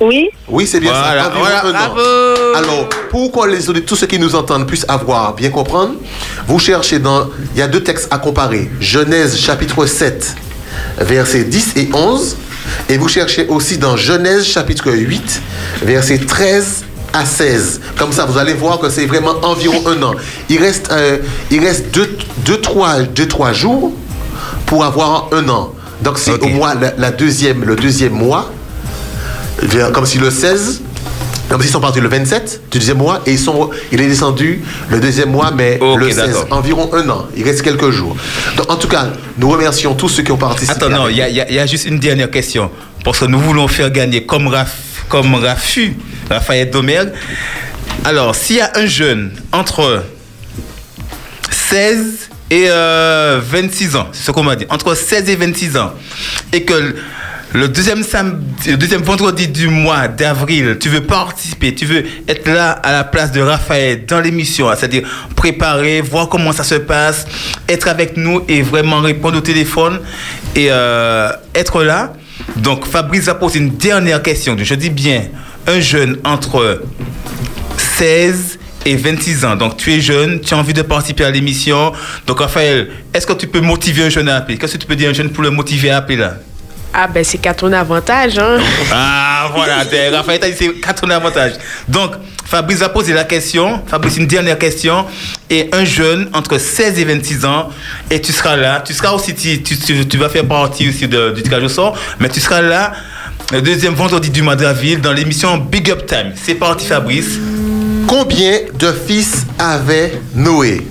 Oui. Oui, c'est bien Voilà, ça. Environ voilà. un an. Alors, pour que les auditeurs, tous ceux qui nous entendent puissent avoir, bien comprendre, vous cherchez dans. Il y a deux textes à comparer. Genèse chapitre 7, versets 10 et 11. Et vous cherchez aussi dans Genèse chapitre 8, versets 13 à 16. Comme ça, vous allez voir que c'est vraiment environ un an. Il reste, euh, il reste deux, deux, trois, deux, trois jours pour avoir un an. Donc, c'est au mois, la, la deuxième, le deuxième mois, comme si le 16 Non, mais ils sont partis le 27 du deuxième mois et ils sont, il est descendu le deuxième mois, mais le 16, d'accord. environ un an. Il reste quelques jours. Donc, en tout cas, nous remercions tous ceux qui ont participé. Attends, non, il y, a- y y juste une dernière question. Parce que nous voulons faire gagner comme, Raf, comme Rafu, Raphaël Domergue. Alors, s'il y a un jeune entre 16 et euh, 26 ans, c'est ce qu'on m'a dit, entre 16 et 26 ans, et que le- deuxième, vendredi du mois d'avril, tu veux participer, tu veux être là à la place de Raphaël dans l'émission, c'est-à-dire préparer, voir comment ça se passe, être avec nous et vraiment répondre au téléphone et euh, être là. Donc Fabrice va poser une dernière question. Je dis bien, un jeune entre 16 et 26 ans. Donc tu es jeune, tu as envie de participer à l'émission. Donc Raphaël, est-ce que tu peux motiver un jeune à appeler? Qu'est-ce que tu peux dire à un jeune pour le motiver à appeler là? Ah, ben c'est qu'à ton avantage, hein. Ah voilà, Raphaël t'a dit c'est quatre ton avantage. Donc Fabrice va poser la question, Fabrice une dernière question, et un jeune entre 16 et 26 ans, et tu seras là, tu seras aussi, tu, tu, tu- tu vas faire partie aussi de- du tirage au sort, mais tu seras là le deuxième vendredi du mois d'avril dans l'émission Big Up Time. C'est parti Fabrice. Combien de fils avait Noé?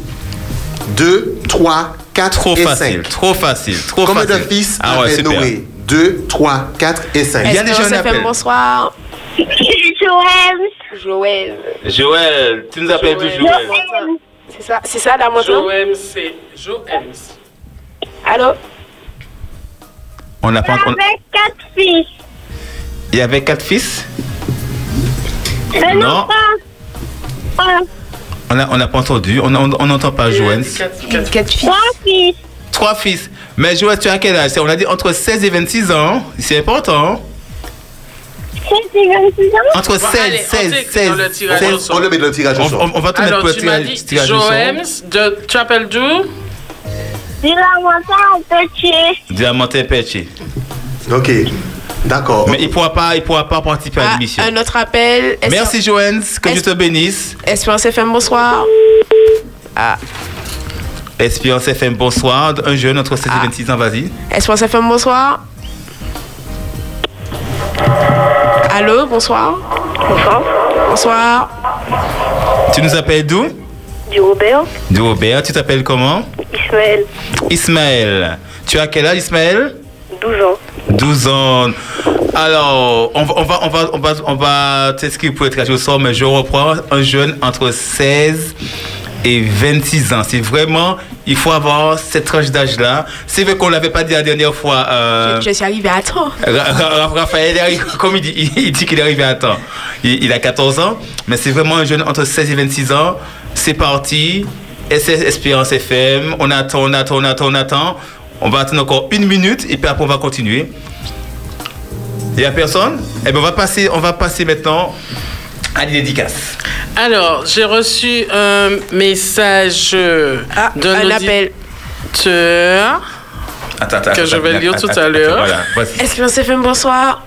2, 3, 4 Trop et facile, 5. trop facile, trop Combien facile. de fils Ah ouais, avait super. Noé? 2, 3, 4 et 5. Il y a déjà un appel. bonsoir? Joël. Joël. Joël, tu nous appelles d'où Joël C'est ça, c'est ça la moto Joël, Joël. Allô? On n'a pas quatre fils. Il y avait quatre fils? Mais Non. non, pas. pas. On n'a on n'a pas entendu, on n'entend pas Joël. Quatre fils. Trois fils. Trois fils. Mais Joël, tu as quel âge? On a dit entre 16 et 26 ans. C'est important. Sept et vingt-six ans? Entre 16, 16, 16, dans le tirage au 16. sort. On le met dans le tirage au On, sort. on- on va te mettre pour le tu m'as tirage, dit tirage au sort. De- tu appelles d'où? Du lamentin petit. Diamantin Perché. Ok, d'accord. Mais il ne pourra, pas- il pourra pas participer à Ah, l'émission. un autre appel. Merci Joël, que Dieu te bénisse. Espérance FM, bonsoir. Ah, Espérance FM, bonsoir. Un jeune entre 16 Ah. et 26 ans, vas-y. Espérance FM, bonsoir. Allô, bonsoir. Bonsoir. Bonsoir. Tu nous appelles d'où? Du Robert. Du Robert. Tu t'appelles comment? Ismaël. Ismaël. Tu as quel âge Ismaël? 12 ans. 12 ans. Alors, on va, on va, on va, on va, on va t'inscrire pour être au sort, mais je reprends un jeune entre 16 et 26 ans. C'est vraiment, il faut avoir cette tranche d'âge-là. C'est vrai qu'on ne l'avait pas dit la dernière fois. euh, Je suis arrivée à temps. Ra- Ra- Raphaël, arrivé- comme il dit, il, il dit qu'il est arrivé à temps. Il, il a 14 ans, mais c'est vraiment un jeune entre 16 et 26 ans. C'est parti. SS Espérance FM. On attend, on attend, on attend, on attend. On va attendre encore une minute et puis après on va continuer. Il n'y a personne? Eh bien, on va passer, on va passer maintenant à la dédicace. Alors, j'ai reçu un message Ah, d'un un appel. Attends, attends, Que je vais attends, lire attends, tout à l'heure. Voilà. Espérance FM, bonsoir?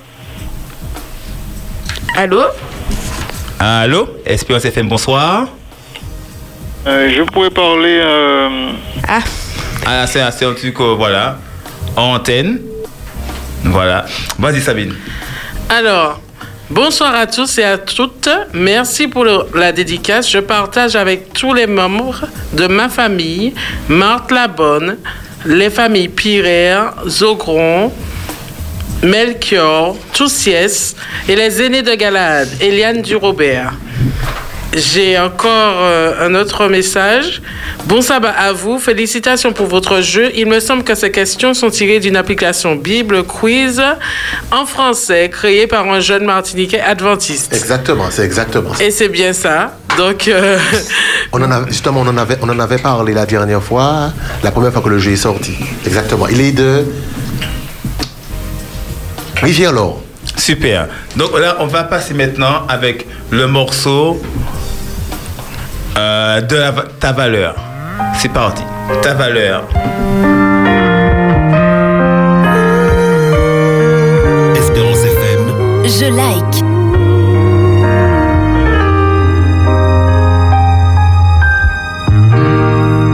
Allô? Allô? Espérance FM, bonsoir? Euh, je pourrais parler. euh, Ah, Ah, c'est c'est un truc, euh, voilà, en antenne. Voilà. Vas-y, Sabine. Alors, bonsoir à tous et à toutes. Merci pour la dédicace. Je partage avec tous les membres de ma famille, Marthe Labonne, les familles Pirer, Zogron, Melchior, Toussiès et les aînés de Galade, Eliane Durobert. J'ai encore euh, un autre message. Bon sabbat à vous. Félicitations pour votre jeu. Il me semble que ces questions sont tirées d'une application Bible Quiz en français créée par un jeune Martiniquais adventiste. Exactement, c'est exactement ça. Et c'est bien ça. Donc, euh, On en a, justement, on en, avait, on en avait parlé la dernière fois, la première fois que le jeu est sorti. Exactement. Il est de Rivière-Laure. Super. Donc là, on va passer maintenant avec le morceau euh, de la ta valeur. C'est parti. Ta valeur. Espérance FM. Je like.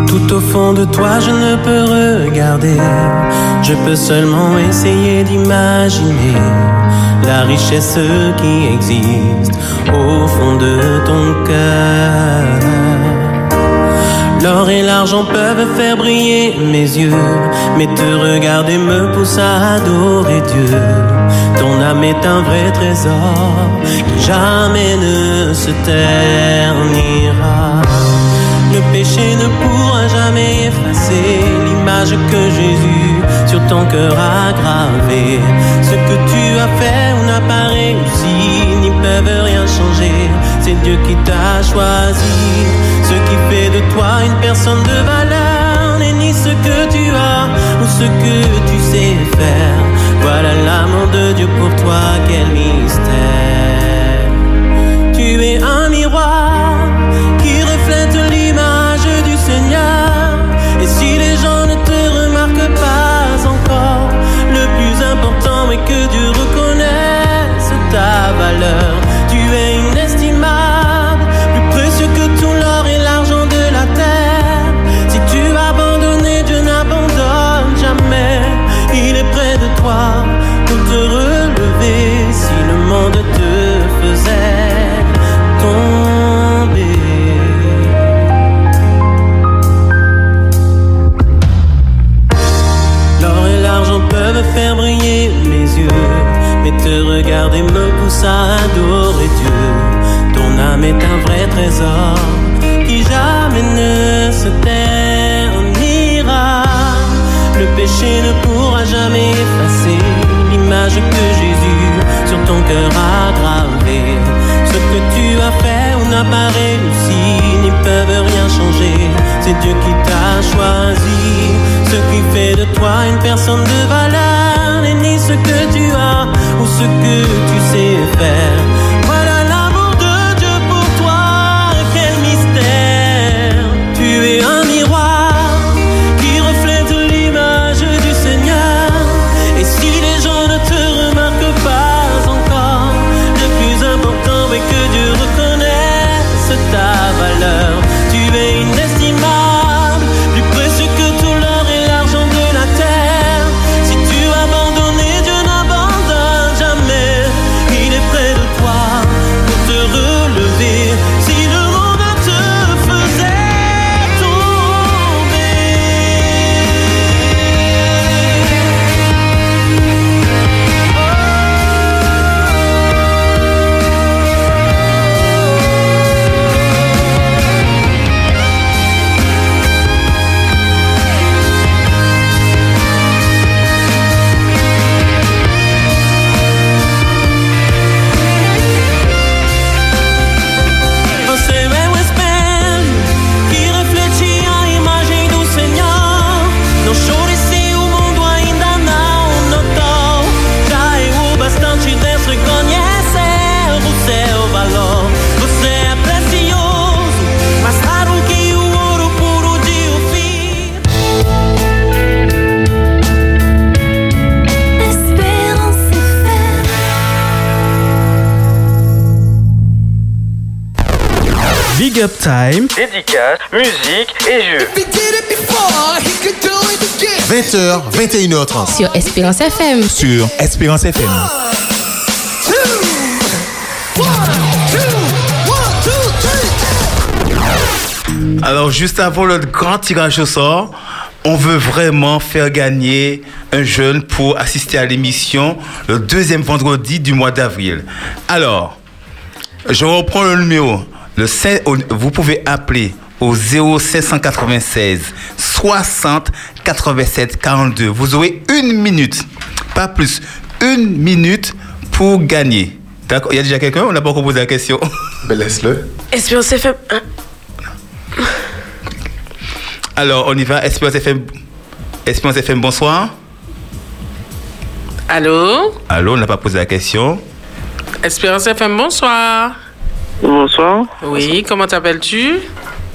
Tout au fond de toi, je ne peux regarder. Je peux seulement essayer d'imaginer la richesse qui existe au fond de ton cœur. L'or et l'argent peuvent faire briller mes yeux, mais te regarder me pousse à adorer Dieu. Ton âme est un vrai trésor qui jamais ne se ternira. Le péché ne pourra jamais effacer l'image que Jésus sur ton cœur a gravée. Ce que tu as fait ou n'a pas réussi n'y peuvent rien changer. C'est Dieu qui t'a choisi. Ce qui fait de toi une personne de valeur n'est ni ce que tu as ou ce que tu sais faire. Voilà l'amour de Dieu pour toi, quel mystère. Adorer Dieu. Ton âme est un vrai trésor qui jamais ne se ternira. Le péché ne pourra jamais effacer l'image que Jésus sur ton cœur a gravée. Ce que tu as fait ou n'as pas réussi n'y peuvent rien changer. C'est Dieu qui t'a choisi. Ce qui fait de toi une personne de valeur n'est ni ce que tu ce que tu sais faire. Time, Dédicace, musique et jeux. 20h, 21h30. Sur Espérance FM. sur Espérance FM. Alors, juste avant le grand tirage au sort, on veut vraiment faire gagner un jeune pour assister à l'émission le deuxième vendredi du mois d'avril. Alors, je reprends le numéro. Le vous pouvez appeler au 0796 60 87 42. Vous aurez une minute, pas plus, une minute pour gagner. D'accord Il y a déjà quelqu'un? On n'a pas encore posé la question. Ben laisse-le. Espérance FM. hein? Alors, on y va. Espérance FM, Espérance FM bonsoir. Allô? Allô, on n'a pas posé la question. Espérance FM, bonsoir. Bonsoir. Oui, comment t'appelles-tu?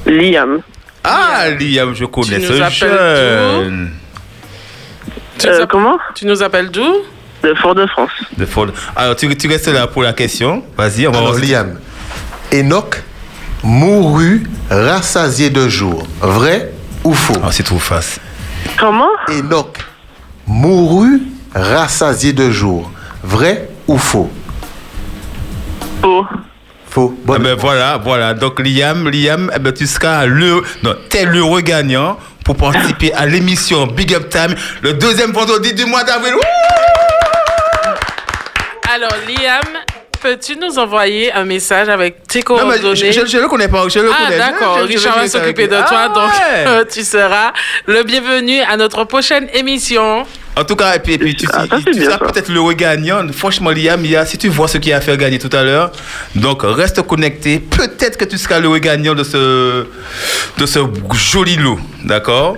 Liam. Ah, Liam, je connais nous ce appelles jeune. Tu nous app- comment? Tu nous appelles d'où? De Fort-de-France. De Ford. Alors, tu, tu restes là pour la question. Vas-y, on va Alors, voir. Liam, Enoch mourut rassasié de jour. Vrai ou faux? Ah, c'est trop facile. Comment? Enoch mourut rassasié de jour. Vrai ou faux? Faux. Faux. Ah ben voilà, voilà. Donc Liam, Liam, eh ben, tu seras le, non, t'es l'heureux gagnant pour participer à l'émission Big Up Time le deuxième vendredi du mois d'avril. Alors, Liam, peux-tu nous envoyer un message avec tes Non, mais coordonnées? je, je- je le connais pas, je le Ah, connais. d'accord. Richard va s'occuper de Ah, toi, donc ouais. euh, tu seras le bienvenu à notre prochaine émission. En tout cas, et puis, et puis tu, tu seras peut-être le gagnant. Franchement, Liam, il y a- si tu vois ce qui a fait gagner tout à l'heure, donc reste connecté. Peut-être que tu seras le gagnant de ce, de ce joli lot. D'accord?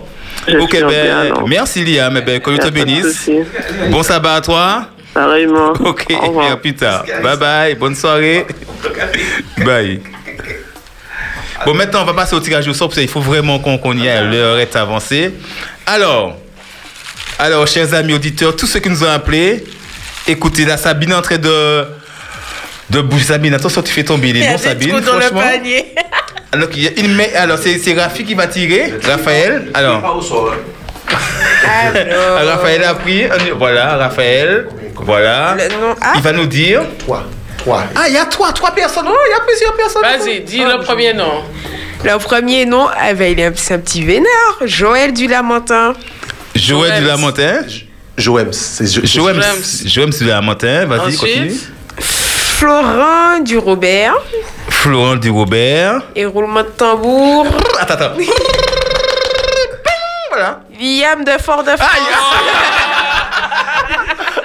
Ok, ben, bien, merci Liam. Ben, que Dieu te bénisse. Bon sabbat à toi. Pareillement. Ok, à plus tard. Bye bye, bonne soirée. Bye. Bon, maintenant, on va passer au tirage au sort parce qu'il faut vraiment qu'on qu'on y aille. L'heure est avancée. Alors, alors, chers amis auditeurs, tous ceux qui nous ont appelés, écoutez, la Sabine est en train de. De bouger Sabine, attention, tu fais tomber les noms, Sabine. franchement? Alors, il y a une main- alors c'est c'est Rafi qui va tirer. Raphaël. Alors. Alors, Raphaël a pris. un- Voilà, Raphaël. Voilà. Il va nous dire. Trois. Trois. Ah, il y a trois, trois personnes. Oh, il y a plusieurs personnes. Vas-y, dis le premier nom. Le premier nom, eh ben, il est un, c'est un petit vénard. Joël du Lamentin. Joël du Lamentin. Joël, c'est Jo- Joël. Joël du Lamentin. Vas-y, continue. Florent du Robert. Florent du Robert. Et roulement de tambour. Attends, attends. Voilà. Liam de Fort de France.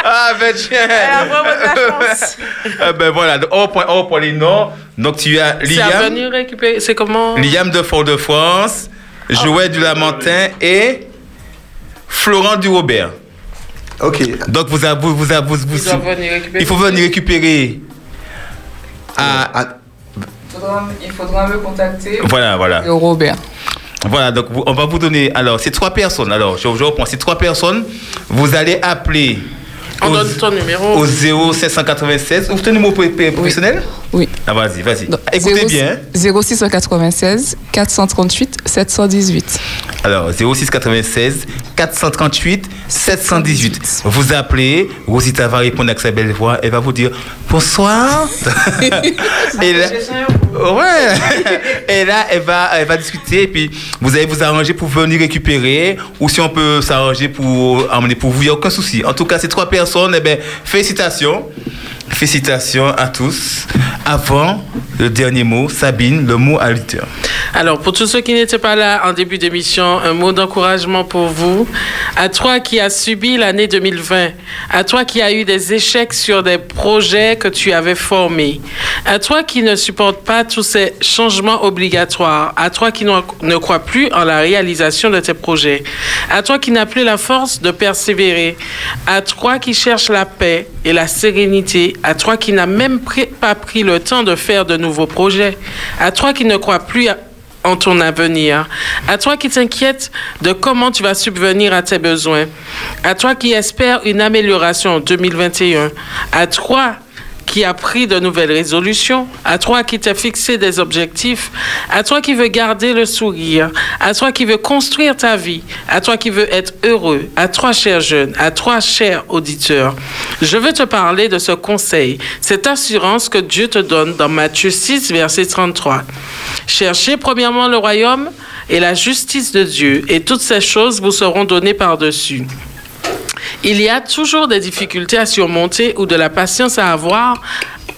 Ah, ben tiens. De la chance. Ah, ben voilà, prend les noms. Donc tu as C'est à Liam. venir récupérer. C'est comment? Liam de Fort-de-France, Joël du Lamentin et Florent du Robert. Ok. Donc vous avez, vous, vous, avez- vous, vous- Ils doivent venir récupérer. il faut venir récupérer. à- Il faudra me contacter. voilà, voilà. Et Robert. Voilà, donc vous- on va vous donner. Alors, c'est trois personnes. Alors, je, je reprends. C'est trois personnes. Vous allez appeler. On au, donne ton numéro. Au 0796. Vous avez un numéro pro- pro- professionnel Oui. Ah, vas-y, vas-y. Écoutez 06 bien. 0696 438 718. Alors, 0696 438 718. Vous appelez, Rosita va répondre avec sa belle voix, elle va vous dire bonsoir. et là, ouais. et là, elle va, elle va discuter et puis vous allez vous arranger pour venir récupérer ou si on peut s'arranger pour emmener pour vous, il n'y a aucun souci. En tout cas, ces trois personnes, eh ben, félicitations. Félicitations à tous. Avant le dernier mot, Sabine, le mot à l'auditeur. Alors, pour tous ceux qui n'étaient pas là en début d'émission, un mot d'encouragement pour vous. À toi qui as subi l'année 2020, à toi qui as eu des échecs sur des projets que tu avais formés, à toi qui ne supporte pas tous ces changements obligatoires, à toi qui ne crois plus en la réalisation de tes projets, à toi qui n'as plus la force de persévérer, à toi qui cherches la paix et la sérénité, à toi qui n'as même pas pris le temps de faire de nouveaux projets, à toi qui ne crois plus en ton avenir, à toi qui t'inquiètes de comment tu vas subvenir à tes besoins, à toi qui espères une amélioration en 2021, à toi qui as pris de nouvelles résolutions, à toi qui t'as fixé des objectifs, à toi qui veux garder le sourire, à toi qui veux construire ta vie, à toi qui veux être heureux, à toi cher jeune, à toi cher auditeur. Je veux te parler de ce conseil, cette assurance que Dieu te donne dans Matthieu 6, verset 33. Cherchez premièrement le royaume et la justice de Dieu, et toutes ces choses vous seront données par-dessus. Il y a toujours des difficultés à surmonter ou de la patience à avoir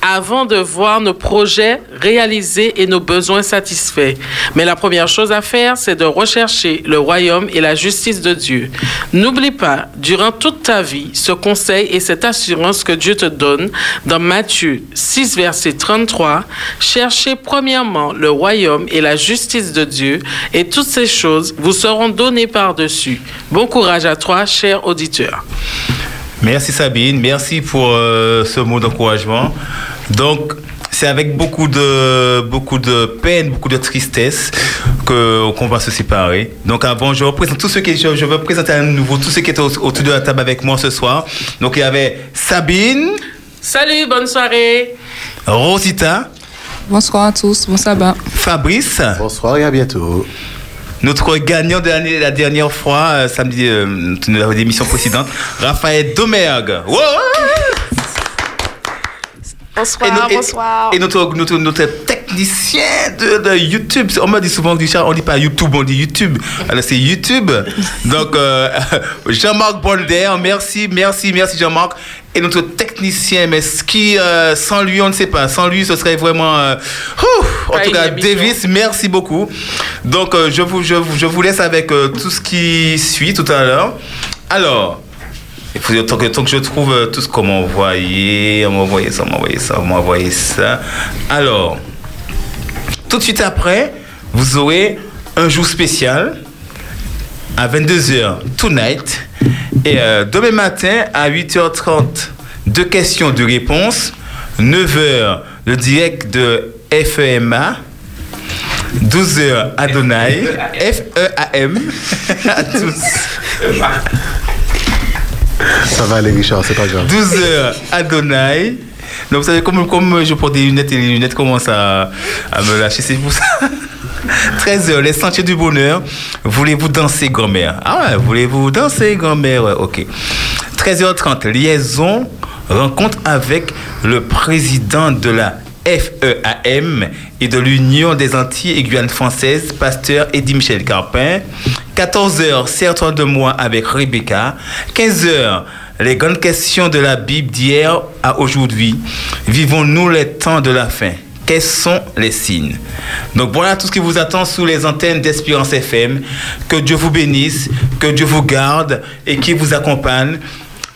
avant de voir nos projets réalisés et nos besoins satisfaits. Mais la première chose à faire, c'est de rechercher le royaume et la justice de Dieu. N'oublie pas, durant toute ta vie, ce conseil et cette assurance que Dieu te donne dans Matthieu 6, verset 33. Cherchez premièrement le royaume et la justice de Dieu, et toutes ces choses vous seront données par-dessus. Bon courage à toi, cher auditeur. Merci Sabine, merci pour euh, ce mot d'encouragement. Donc, c'est avec beaucoup de, beaucoup de peine, beaucoup de tristesse que, qu'on va se séparer. Donc, avant, je représente tous ceux qui, je, je veux présenter à nouveau tous ceux qui étaient au- autour de la table avec moi ce soir. Donc, il y avait Sabine, Salut, bonne soirée. Rosita, Bonsoir à tous, bon sabbat. Fabrice. Bonsoir et à bientôt. Notre gagnant de l'année, la dernière fois, euh, samedi, euh, de l'émission précédente, Raphaël Domergue. Wow! Bonsoir, Et, no- bonsoir. et notre, notre, notre technicien de, de YouTube, on me dit souvent, Richard, on dit pas YouTube, on dit YouTube. Alors c'est YouTube. Donc euh, Jean-Marc Bolder, merci, merci, merci Jean-Marc. Et notre technicien, mais ce qui, euh, sans lui, on ne sait pas. Sans lui, ce serait vraiment... euh, en tout cas. Davis, merci beaucoup. Donc euh, je, vous, je, vous, je vous laisse avec tout ce qui suit tout à l'heure. Alors... Il faut tant que, tant que je trouve tout ce qu'on m'a envoyé, on m'a envoyé ça, on m'a envoyé ça, on m'a envoyé ça. Alors, tout de suite après, vous aurez un jour spécial à 22h tonight. Et euh, demain matin à 8h30, deux questions, deux réponses. 9h, le direct de FEMA. 12h Adonai. F-E-A-M. à tous. Ça va aller, Richard, c'est pas grave. 12 heures Adonai. Donc vous savez, comme, comme je porte des lunettes et les lunettes commencent à, à me lâcher, c'est pour ça. 13 heures, les sentiers du bonheur. Voulez-vous danser, grand-mère? Ah ouais, voulez-vous danser, grand-mère? Ok. 13h30, liaison, rencontre avec le président de la FEAM et de l'Union des Antilles et Guyane françaises, pasteur Eddie Michel Carpin. 14h, Serre-toi de moi avec Rebecca. 15h, les grandes questions de la Bible d'hier à aujourd'hui. Vivons-nous les temps de la fin? Quels sont les signes? Donc voilà tout ce qui vous attend sous les antennes d'Espérance FM. Que Dieu vous bénisse, que Dieu vous garde et qui vous accompagne.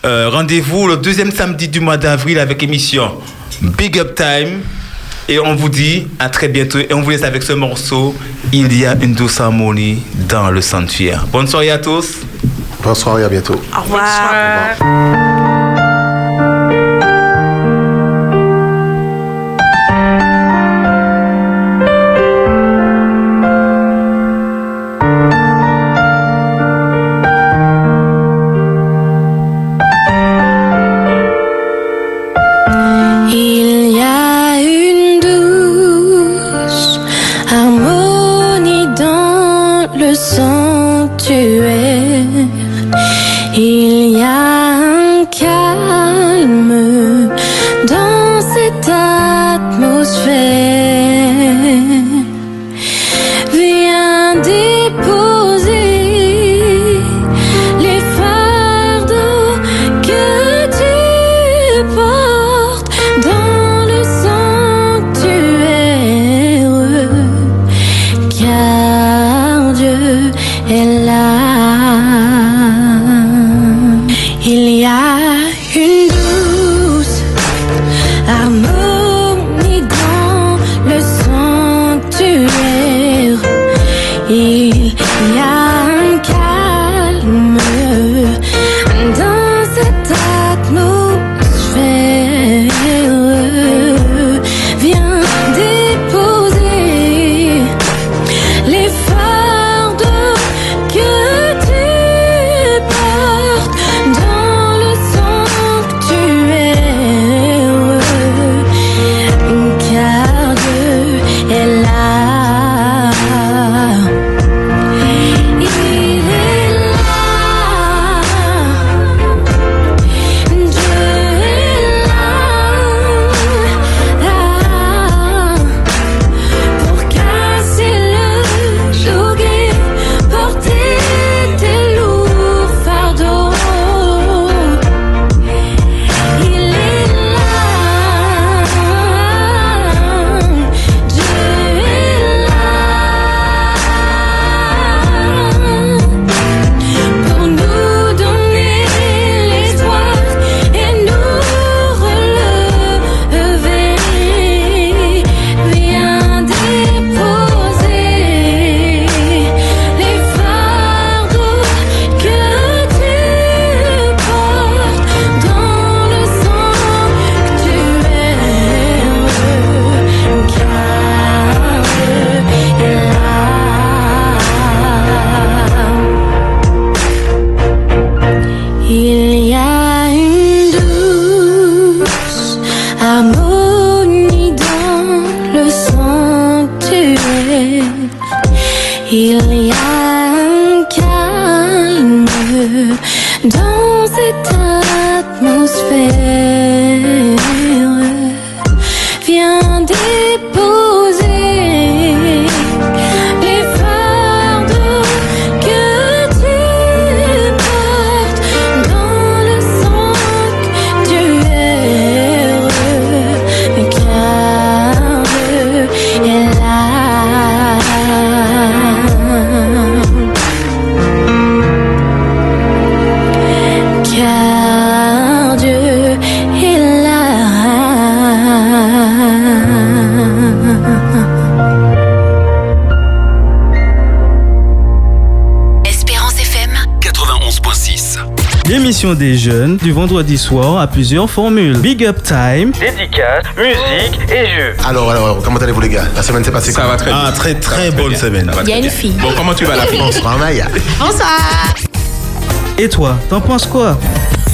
Euh, Rendez-vous le deuxième samedi du mois d'avril avec émission Big Up Time. Et on vous dit à très bientôt. Et on vous laisse avec ce morceau. Il y a une douce harmonie dans le sanctuaire. Bonne soirée à tous. Bonsoir et à bientôt. Au revoir. Il soir a plusieurs formules. Big Up Time, Dédicace, musique et jeux. Alors, alors, comment allez-vous les gars? La semaine s'est passée Ça va très bien. Ah, très très bonne semaine. Il y a une fille. Bon, comment tu vas la fille? France, Ramaya. Bonsoir. et toi, t'en penses quoi?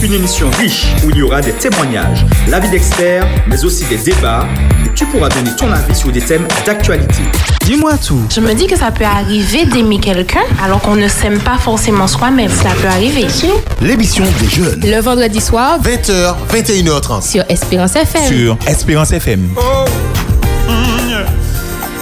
Une émission riche où il y aura des témoignages, l'avis d'experts, mais aussi des débats. Tu pourras donner ton avis sur des thèmes d'actualité. Dis-moi tout. Je me dis que ça peut arriver d'aimer quelqu'un alors qu'on ne s'aime pas forcément soi-même. Ça peut arriver. L'émission des jeunes. Le vendredi soir 20h, 21h30. sur Espérance FM. Sur Espérance FM. Oh,